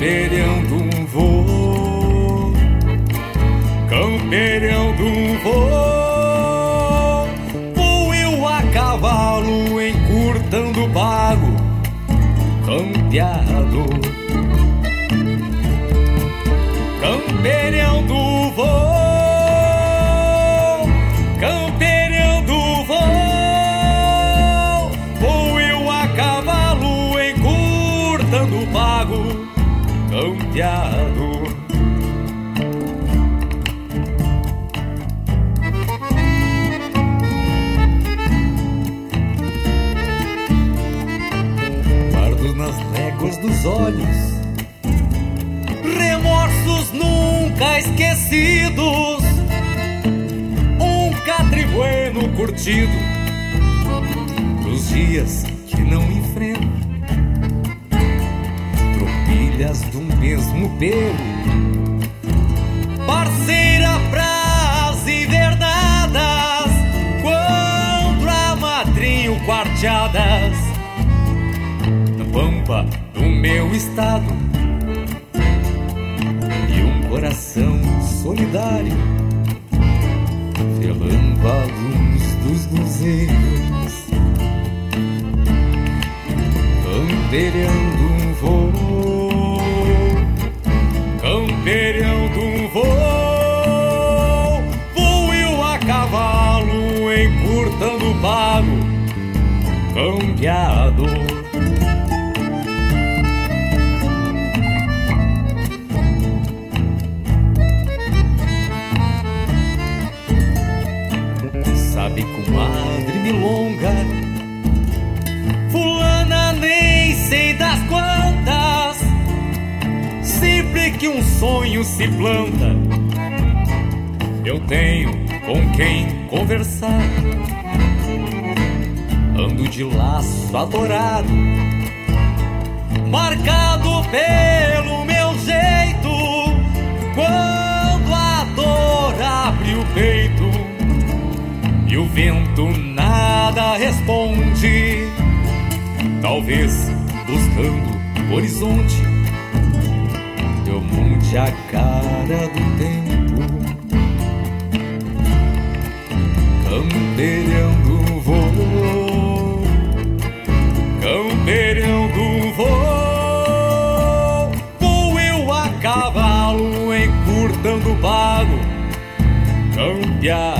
Campeirando um curtido dos dias que não enfrento tropilhas do mesmo pelo. Parceira pras invernadas, quando a madrinho quarteadas, na pampa do meu estado, e um coração solidário, velando luzeiros, campeirando um voo campeirando um voo, vou eu a cavalo, encurtando o pago, campeado. Sonho se planta, eu tenho com quem conversar. Ando de laço adorado, marcado pelo meu jeito. Quando a dor abre o peito e o vento nada responde, talvez buscando o horizonte mude a cara do tempo, campeirando voo, campeirando voo, vou eu a cavalo encurtando o pago, campeado,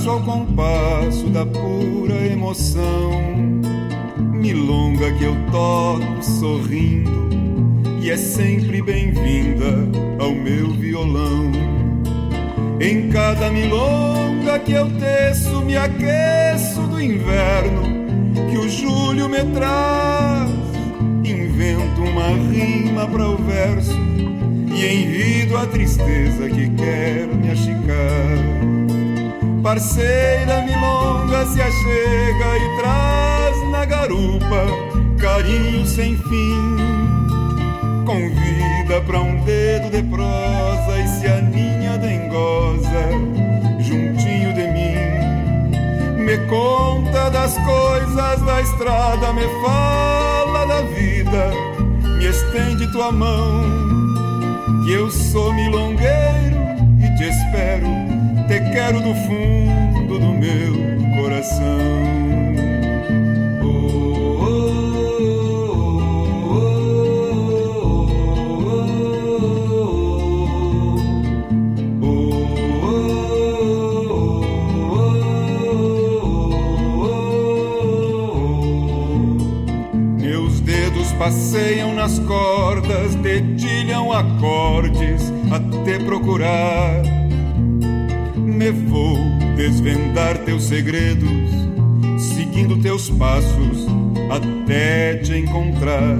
Abraço ao compasso da pura emoção. Milonga que eu toco sorrindo e é sempre bem-vinda ao meu violão. Em cada milonga que eu teço, me aqueço do inverno que o julho me traz. Invento uma rima para o verso e envido a tristeza que quero me achicar. Parceira milonga se achega e traz na garupa carinho sem fim. Convida pra um dedo de prosa e se aninha dengosa juntinho de mim. Me conta das coisas da estrada, me fala da vida, me estende tua mão que eu sou milongueiro e te espero, te quero do fundo do meu coração. passeiam nas cordas, dedilham acordes até procurar. Me vou desvendar teus segredos, seguindo teus passos até te encontrar.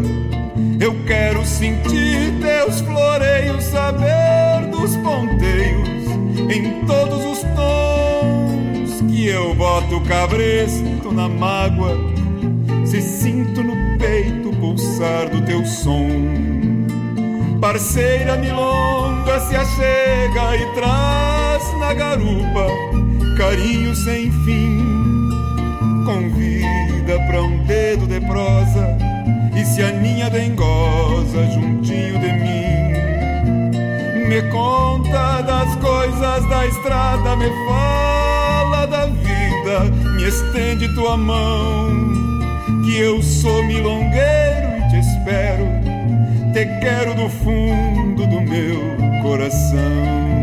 Eu quero sentir teus floreios, saber dos ponteios em todos os tons que eu boto cabresto na mágoa. Se sinto no peito pulsar do teu som. Parceira milonga se achega e traz na garupa carinho sem fim. Convida pra um dedo de prosa e se aninha dengosa juntinho de mim. Me conta das coisas da estrada, me fala da vida, me estende tua mão que eu sou milongueiro e te espero, te quero do fundo do meu coração.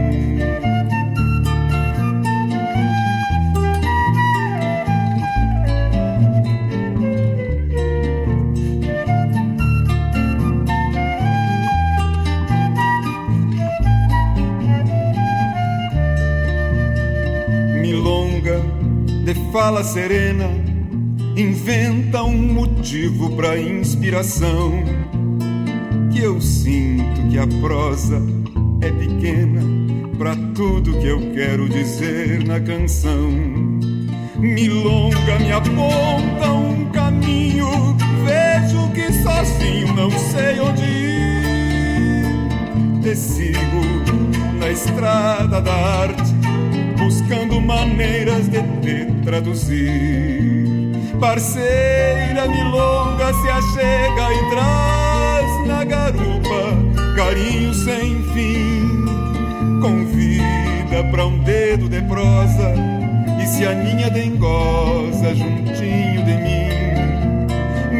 Fala serena inventa um motivo para inspiração. Que eu sinto que a prosa é pequena para tudo que eu quero dizer na canção. Milonga me aponta um caminho, vejo que sozinho não sei onde ir. Te sigo na estrada da arte, maneiras de te traduzir. Parceira milonga se achega e traz na garupa carinho sem fim. Convida pra um dedo de prosa e se aninha dengosa juntinho de mim.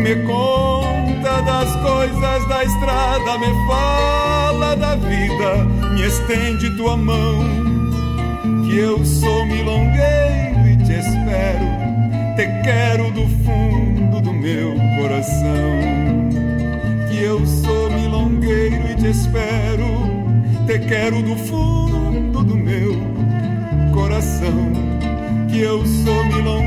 Me conta das coisas da estrada, me fala da vida, me estende tua mão. Que eu sou milongueiro e te espero te quero do fundo do meu coração. Que eu sou milongueiro e te espero, te quero do fundo do meu coração. Que eu sou milongueiro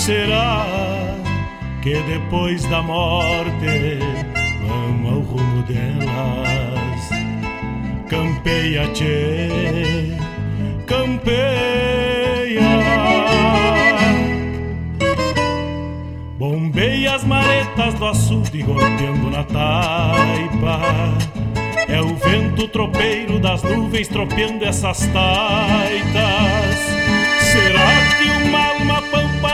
será que depois da morte vamos ao rumo delas? Campeia, tchê, campeia. Bombeia as maretas do açude golpeando na taipa. É o vento tropeiro das nuvens tropeando essas taitas. Será que uma alma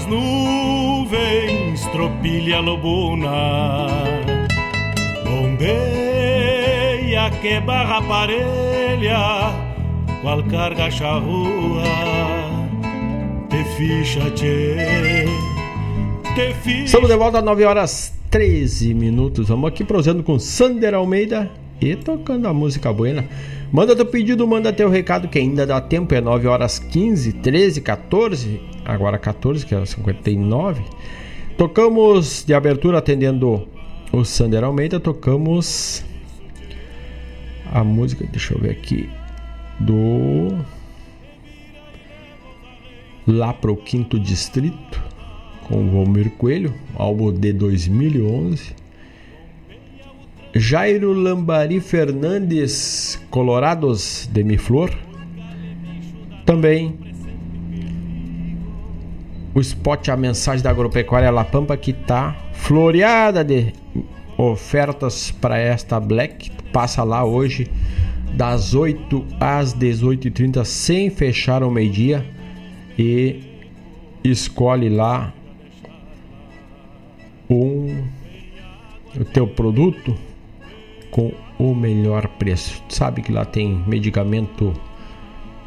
das nuvens, tropilha lobuna. Bombeia que barra parelha, qual carga charrua, te ficha, te ficha. Estamos de volta às 9 horas 13 minutos. Vamos aqui prosendo com Sander Almeida e tocando a música buena. Manda teu pedido, manda teu recado que ainda dá tempo, é 9 horas 15, 13, 14, agora 14, que é 59. Tocamos de abertura atendendo o Sander Almeida, tocamos a música, deixa eu ver aqui, do Lá pro Quinto Distrito, com o Valmir Coelho, álbum de 2011. Jairo Lambari Fernandes, Colorados de Miflor. Também o spot A Mensagem da Agropecuária La Pampa que está floreada de ofertas para esta Black. Passa lá hoje das 8 às 18h30 sem fechar o meio-dia e escolhe lá um o teu produto com o melhor preço. Sabe que lá tem medicamento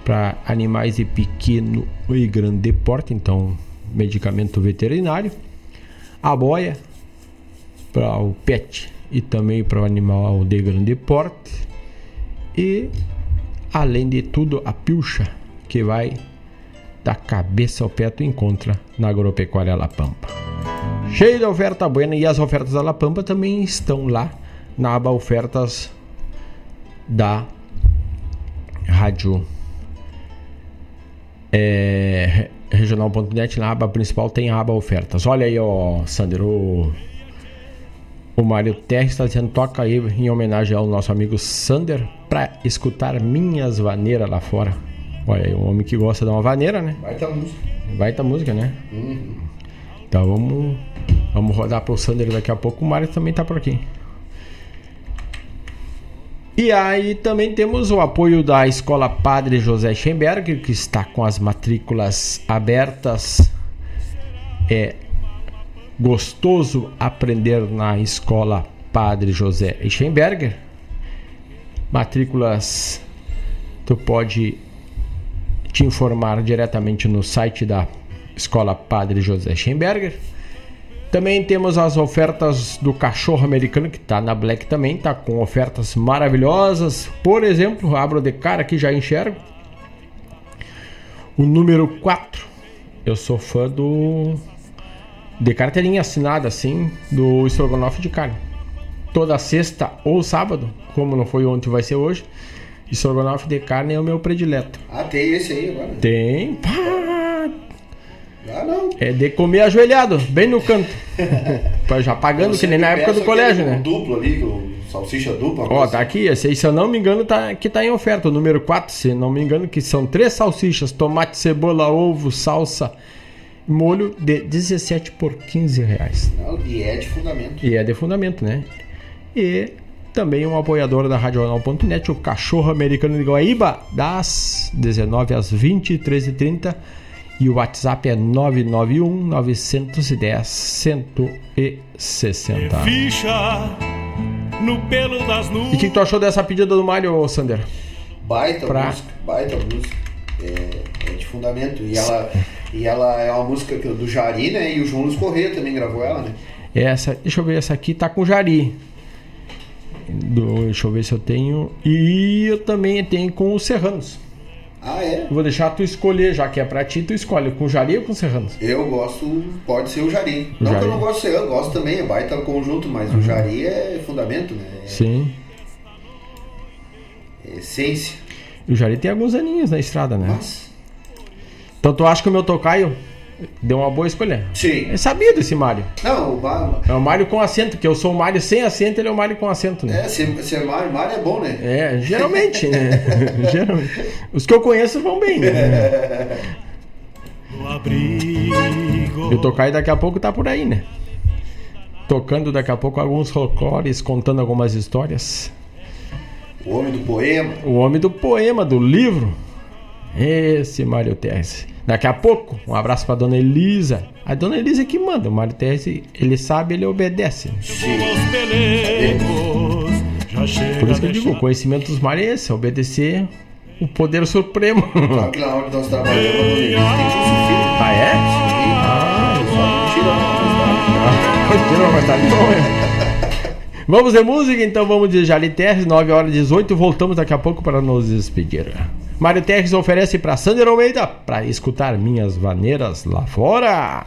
para animais de pequeno e grande porte, então medicamento veterinário, a boia para o pet e também para o animal de grande porte e além de tudo a pilcha que vai da cabeça ao pé tu encontra na agropecuária La Pampa. Cheio de oferta buena e as ofertas da La Pampa também estão lá na aba ofertas da rádio é, regional.net na aba principal tem a aba ofertas. Olha aí, ó, Sandro, o, o Mário Terres está dizendo toca aí em homenagem ao nosso amigo Sander para escutar minhas vaneiras lá fora. Olha aí, um homem que gosta de uma vaneira, né? Vai tá música. Vai tá música, né? Uhum. Então vamos, vamos rodar pro Sander daqui a pouco. O Mário também tá por aqui. E aí também temos o apoio da Escola Padre José Schemberger, que está com as matrículas abertas. É gostoso aprender na Escola Padre José Eichenberger. Matrículas tu pode te informar diretamente no site da Escola Padre José Schemberger. Também temos as ofertas do cachorro americano, que está na Black também, tá com ofertas maravilhosas. Por exemplo, abro de cara aqui já enxergo. O número 4. Eu sou fã do. De carteirinha assinada, assim, do estrogonofe de carne. Toda sexta ou sábado, como não foi ontem, vai ser hoje. Estrogonofe de carne é o meu predileto. Ah, tem esse aí agora? Tem. Pá, Ah, não. é de comer ajoelhado, bem no canto. (laughs) Já pagando, que nem na época do colégio, né? duplo ali, o salsicha dupla. Ó, tá aqui, esse aí, se eu não me engano, tá, que tá em oferta. O número 4, se não me engano, que são três salsichas, tomate, cebola, ovo, salsa, molho de 17 por 15 reais. Não, e é de fundamento. E é de fundamento, né? E também um apoiador da Radional.net, o Cachorro Americano de Guaíba, das 19 às 23h30. E o WhatsApp é 991 910 160. Ficha no pelo das E nuvens. o que, que tu achou dessa pedida do Mário, Sander? Baita Pra- música, baita música. É, é de fundamento. E ela, e ela é uma música que- do Jari, né? E o João Luiz Corrêa também gravou ela, né? Essa, deixa eu ver, essa aqui tá com Jari. Do- deixa eu ver se eu tenho. E eu também tenho com os Serranos. Ah, é? Eu vou deixar tu escolher, já que é pra ti, tu escolhe com Jari ou com Serranos. Eu gosto, pode ser o Jari. O não que Jari. eu não gosto de ser, eu gosto também, é baita conjunto, mas Uhum. o Jari é fundamento, né? Sim. É essência. E o Jari tem alguns aninhos na estrada, né? Nossa. Então tu acha que o meu tocaio deu uma boa escolha? Sim. É sabido esse Mário. Não, o Bar... É o Mário com acento, que eu sou o Mário sem acento, ele é o Mário com acento, né? É, ser, ser Mário, Mário é bom, né? É, geralmente, né? (laughs) geralmente. Os que eu conheço vão bem, né? E o Tocaio daqui a pouco tá por aí, né? Tocando daqui a pouco alguns folclores, contando algumas histórias. O homem do poema. O homem do poema, do livro. Esse Mário Terres. Daqui a pouco, um abraço pra dona Elisa. A dona Elisa é que manda. O Mário Terres, ele sabe, ele obedece. Por isso que eu digo, o conhecimento dos mares é esse, é obedecer o poder supremo. Claro que na hora que nós trabalhamos, a dona Elisa tem que ser filho. Ah, é? Ah, só tarde. Bom, é. Vamos de música, então vamos de Jali Terres, 9 horas e 18. Voltamos daqui a pouco para nos despedir. Mário Terres oferece para Sander Almeida para escutar minhas vaneiras lá fora.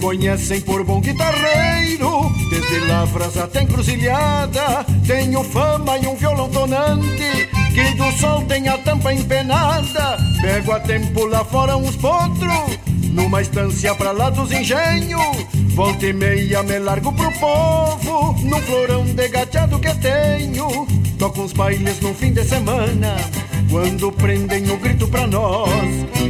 Conhecem por bom guitarreiro, desde lavras até encruzilhada. Tenho fama e um violão tonante, que do sol tem a tampa empenada. Pego a tempo lá fora uns potros, numa estância pra lá dos engenhos. Volta e meia me largo pro povo, num florão de gateado que tenho. Toco uns bailes no fim de semana, quando prendem o grito pra nós.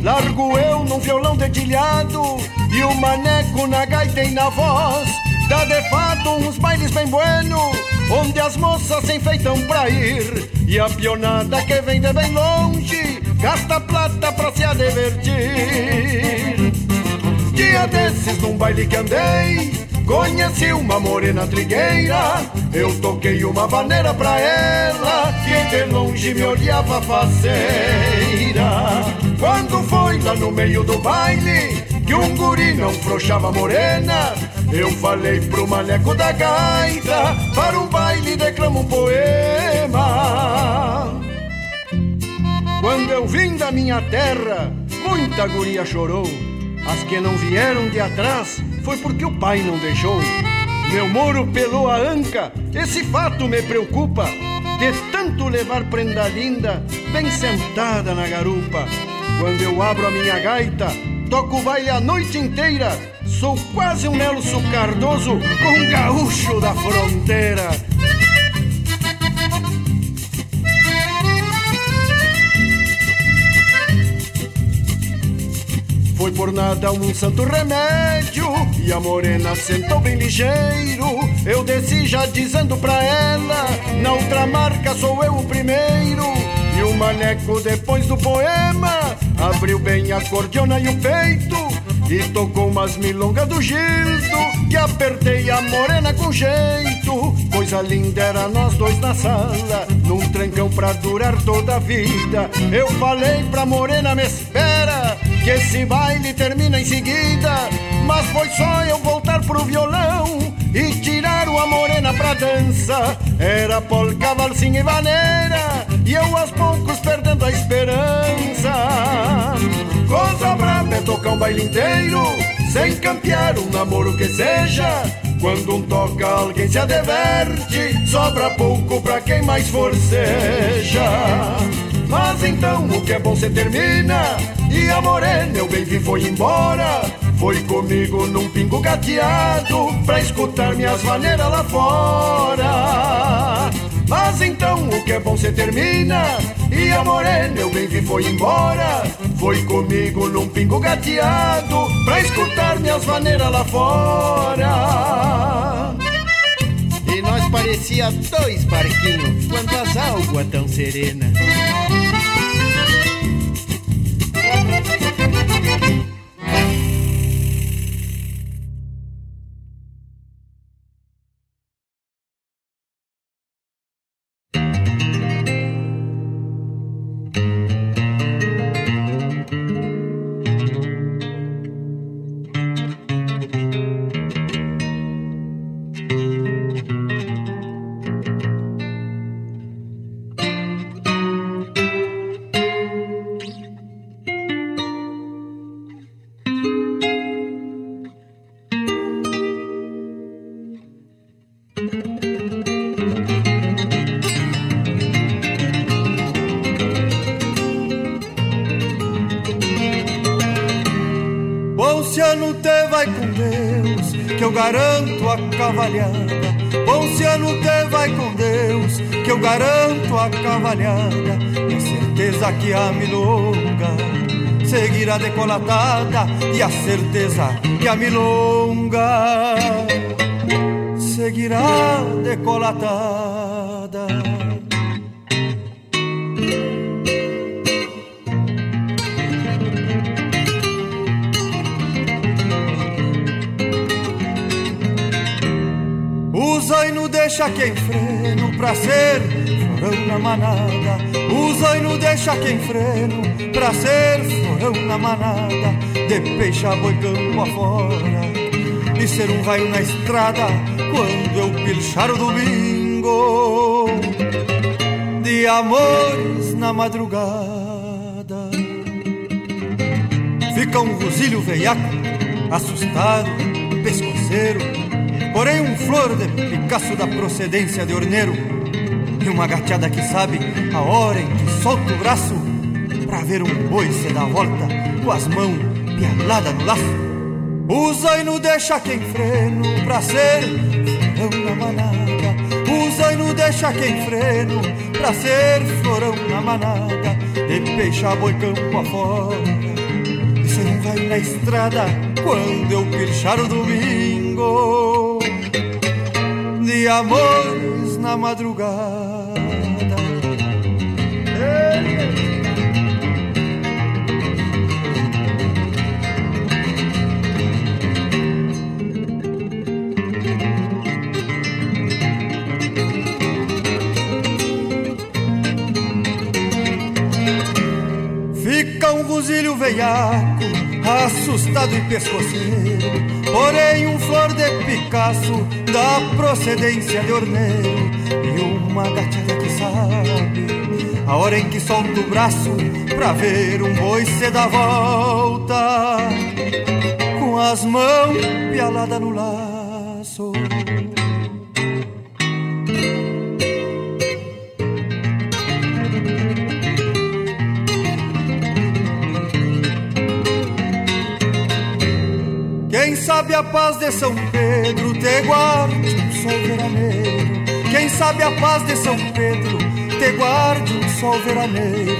Largo eu num violão dedilhado e o maneco na gaita e na voz. Dá de fato uns bailes bem bueno, onde as moças se enfeitam pra ir. E a pionada que vem de bem longe, gasta plata pra se divertir. Dia desses num baile que andei, conheci uma morena trigueira. Eu toquei uma vaneira pra ela, que de longe me olhava faceira. Quando foi lá no meio do baile, que um guri não frouxava morena, eu falei pro maneco da gaita, para um baile declamo um poema. Quando eu vim da minha terra, muita guria chorou. As que não vieram de atrás foi porque o pai não deixou. Meu moro pelou a anca, esse fato me preocupa. De tanto levar prenda linda, bem sentada na garupa. Quando eu abro a minha gaita, toco baile a noite inteira. Sou quase um Nelson Cardoso com um gaúcho da fronteira. Foi por nada um santo remédio E a morena sentou bem ligeiro Eu desci já dizendo pra ela Na outra marca sou eu o primeiro E o maneco depois do poema abriu bem a cordiona e o peito. E tocou umas milongas do Gildo Que apertei a morena com jeito. Coisa linda era nós dois na sala Num trancão pra durar toda a vida. Eu falei pra morena, me espera Que esse baile termina em seguida. Mas foi só eu voltar pro violão E tirar uma morena pra dança. Era polca, valsinha e vaneira E eu aos poucos perdendo a esperança. Coisa brava é tocar um baile inteiro Sem campear um namoro que seja. Quando um toca alguém se adverte Sobra pouco pra quem mais forceja Mas então o que é bom se termina E a morena eu bem vi foi embora. Foi comigo num pingo gateado Pra escutar minhas maneiras lá fora mas então o que é bom se termina? E a morena eu bem vi foi embora. Foi comigo num pingo gateado Pra escutar minhas maneiras lá fora. E nós parecia dois barquinhos Quando as águas tão serenas a cavalhada. Com certeza que a milonga seguirá decolatada e a certeza que a milonga seguirá decolatada. O zaino deixa quem freno pra ser florão na manada. O zaino deixa quem freno pra ser florão na manada. De peixe a boi campo afora. E ser um vaio na estrada quando eu pilchar o domingo. De amores na madrugada. Fica um rosilho veiaco, assustado, pescoceiro Porém um flor de Picasso da procedência de orneiro uma gateada que sabe a hora em que solta o braço Pra ver um boi se dar volta com as mãos pialadas no laço. O zaino deixa quem freno pra ser florão na manada. O zaino deixa quem freno pra ser florão na manada. De peixe a boi campo afora E cê não vai na estrada quando eu pilchar o domingo. De amores na madrugada. Fica guzilho veiaco, assustado e pescoceiro. Porém, um flor de Picasso da procedência de orneiro e uma sabe a hora em que solta o braço pra ver um boi se dar volta com as mãos pialadas no laço. Quem sabe a paz de São Pedro te guarde um sol veraneiro. Quem sabe a paz de São Pedro te guarde um sol veraneiro.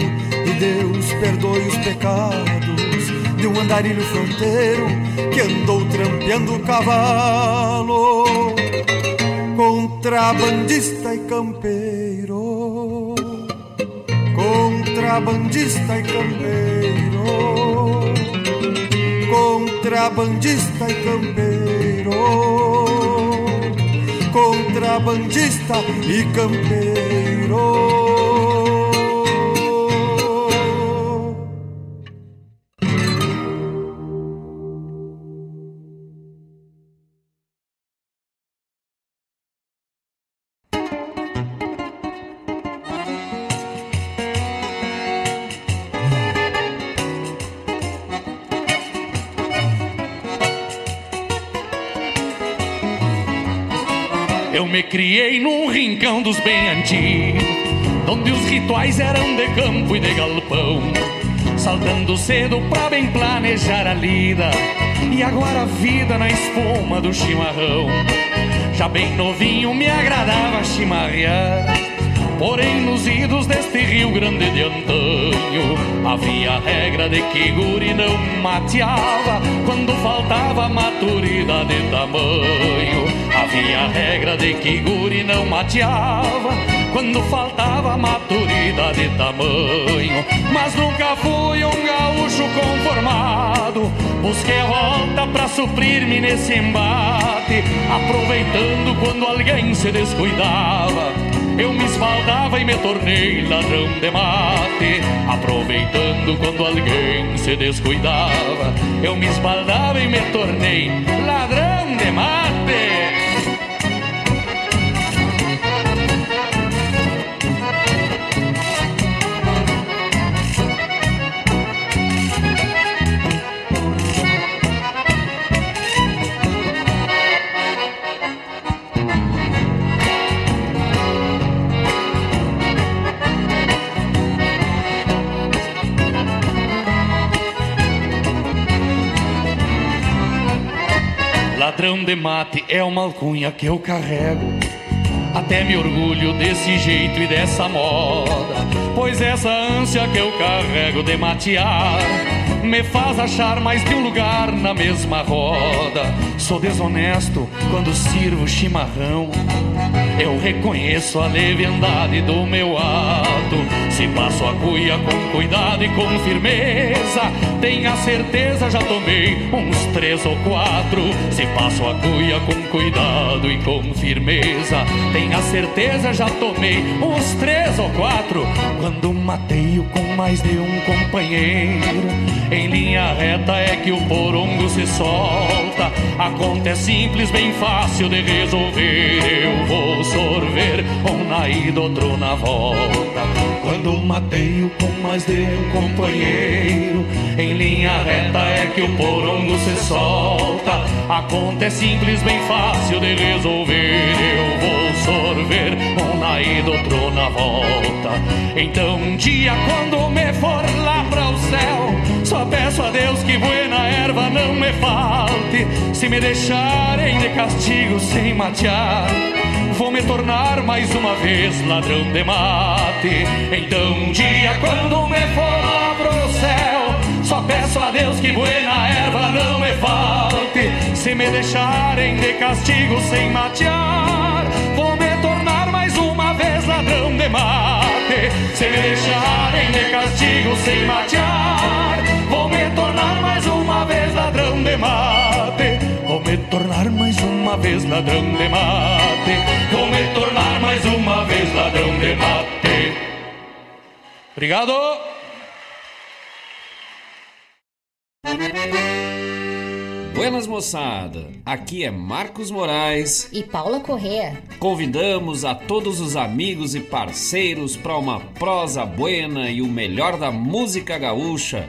E Deus perdoe os pecados de um andarilho fronteiro que andou trampeando o cavalo. Contrabandista e campeiro, contrabandista e campeiro, contrabandista e campeiro, contrabandista e campeiro. Me criei num rincão dos bem antigos, onde os rituais eram de campo e de galpão, saltando cedo pra bem planejar a lida, e agora a vida na espuma do chimarrão. Já bem novinho me agradava chimarrear Porém, nos idos deste Rio Grande de antanho, havia regra de que guri não mateava quando faltava maturidade de tamanho. Havia regra de que guri não mateava quando faltava maturidade de tamanho. Mas nunca fui um gaúcho conformado, busquei a volta pra suprir-me nesse embate, aproveitando quando alguém se descuidava eu me esbaldava e me tornei ladrão de mate. Aproveitando quando alguém se descuidava, eu me esbaldava e me tornei ladrão de mate. De mate é uma alcunha que eu carrego. Até me orgulho desse jeito e dessa moda. Pois essa ânsia que eu carrego de matear me faz achar mais de um lugar na mesma roda. Sou desonesto quando sirvo chimarrão. Eu reconheço a leviandade do meu ato. Se passo a cuia com cuidado e com firmeza, tenha certeza já tomei uns três ou quatro. Se passo a cuia com cuidado e com firmeza, tenha certeza já tomei uns três ou quatro. Quando mateio com mais de um companheiro, em linha reta é que o porongo se solta. A conta é simples, bem fácil de resolver. Eu vou sorver, um na ida, outro na volta. Quando mateio com mais de um companheiro, em linha reta é que o porongo se solta. A conta é simples, bem fácil de resolver. Eu vou sorver, um na ida, outro na volta. Então um dia quando me for lá para o céu, só peço a Deus que buena erva não me falte. Se me deixarem de castigo sem matear vou me tornar mais uma vez ladrão de mate. Então um dia quando me for lá pro céu, só peço a Deus que buena erva não me falte. Se me deixarem de castigo sem matear, vou me tornar mais uma vez ladrão de mate. Se me deixarem de castigo sem matear, vou me tornar mais uma vez ladrão de mate. Vou me tornar mais uma vez ladrão de mate. Vou me tornar mais uma vez ladrão de mate. Obrigado. Buenas moçada, aqui é Marcos Moraes e Paula Correa. Convidamos a todos os amigos e parceiros para uma prosa buena e o melhor da música gaúcha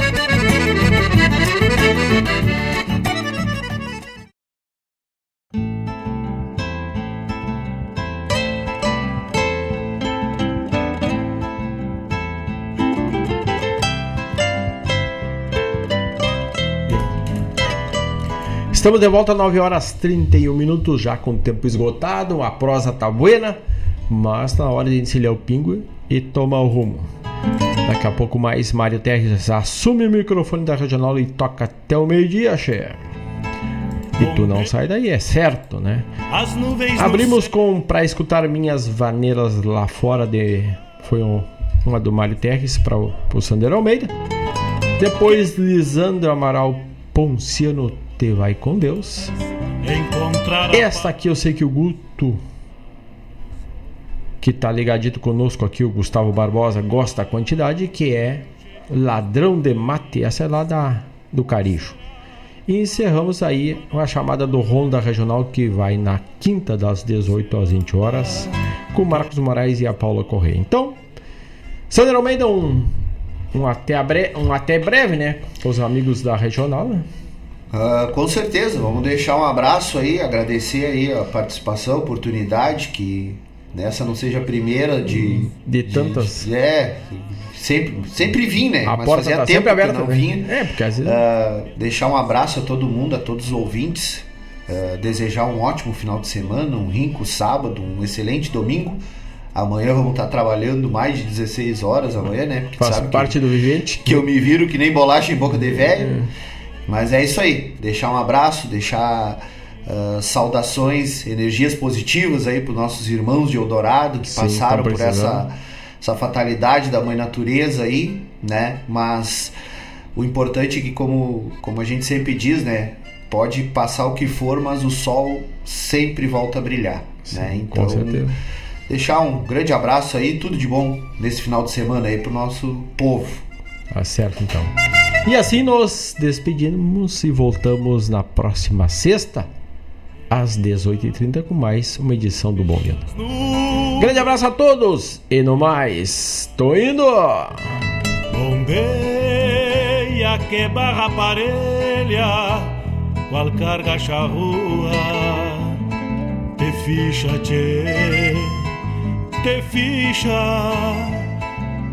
Estamos de volta 9 horas 31 minutos, já com o tempo esgotado, a prosa tá buena, mas tá na hora de encilhar o pingo e tomar o rumo. Daqui a pouco mais, Mário Terres assume o microfone da regional e toca até o meio-dia, chefe. E tu não sai daí, é certo, né? Abrimos com para escutar minhas vaneiras lá fora de foi um, uma do Mário Terres para o Sandero Almeida. Depois Lisandro Amaral Ponciano te vai com Deus. Esta aqui eu sei que o Guto que tá ligadito conosco aqui, o Gustavo Barbosa, gosta da quantidade, que é Ladrão de Mate, essa é lá da, do Carijo. E encerramos aí uma chamada do Ronda Regional que vai na quinta das 18 às 20 horas com Marcos Moraes e a Paula Correia. Então, Sandro Almeida, um, um, até bre... um até breve, né? Com os amigos da Regional, né? Uh, com certeza, vamos deixar um abraço aí, agradecer aí a participação, a oportunidade, que nessa não seja a primeira de. De tantas. De, é, sempre, sempre vim, né? A Mas porta fazia tá tempo sempre aberta, não né? vinha. É, porque às vezes. Uh, deixar um abraço a todo mundo, a todos os ouvintes. Uh, desejar um ótimo final de semana, um rico sábado, um excelente domingo. Amanhã vamos estar trabalhando mais de 16 horas amanhã, né? Porque Faz parte que, do vivente. Que eu me viro que nem bolacha em boca de velho. É. Mas é isso aí. Deixar um abraço, deixar uh, saudações, energias positivas aí para os nossos irmãos de Eldorado que Sim, passaram por essa, essa fatalidade da mãe natureza aí, né? Mas o importante é que, como, como a gente sempre diz, né? Pode passar o que for, mas o sol sempre volta a brilhar, Sim, né? Então, deixar um grande abraço aí, tudo de bom nesse final de semana aí pro nosso povo. Tá certo, então. E assim nos despedimos e voltamos na próxima sexta, às 18h30, com mais uma edição do Bom Vento. Grande abraço a todos e no mais, tô indo! Bombeia que barra parelha, qual carga charrua, te ficha, te, te ficha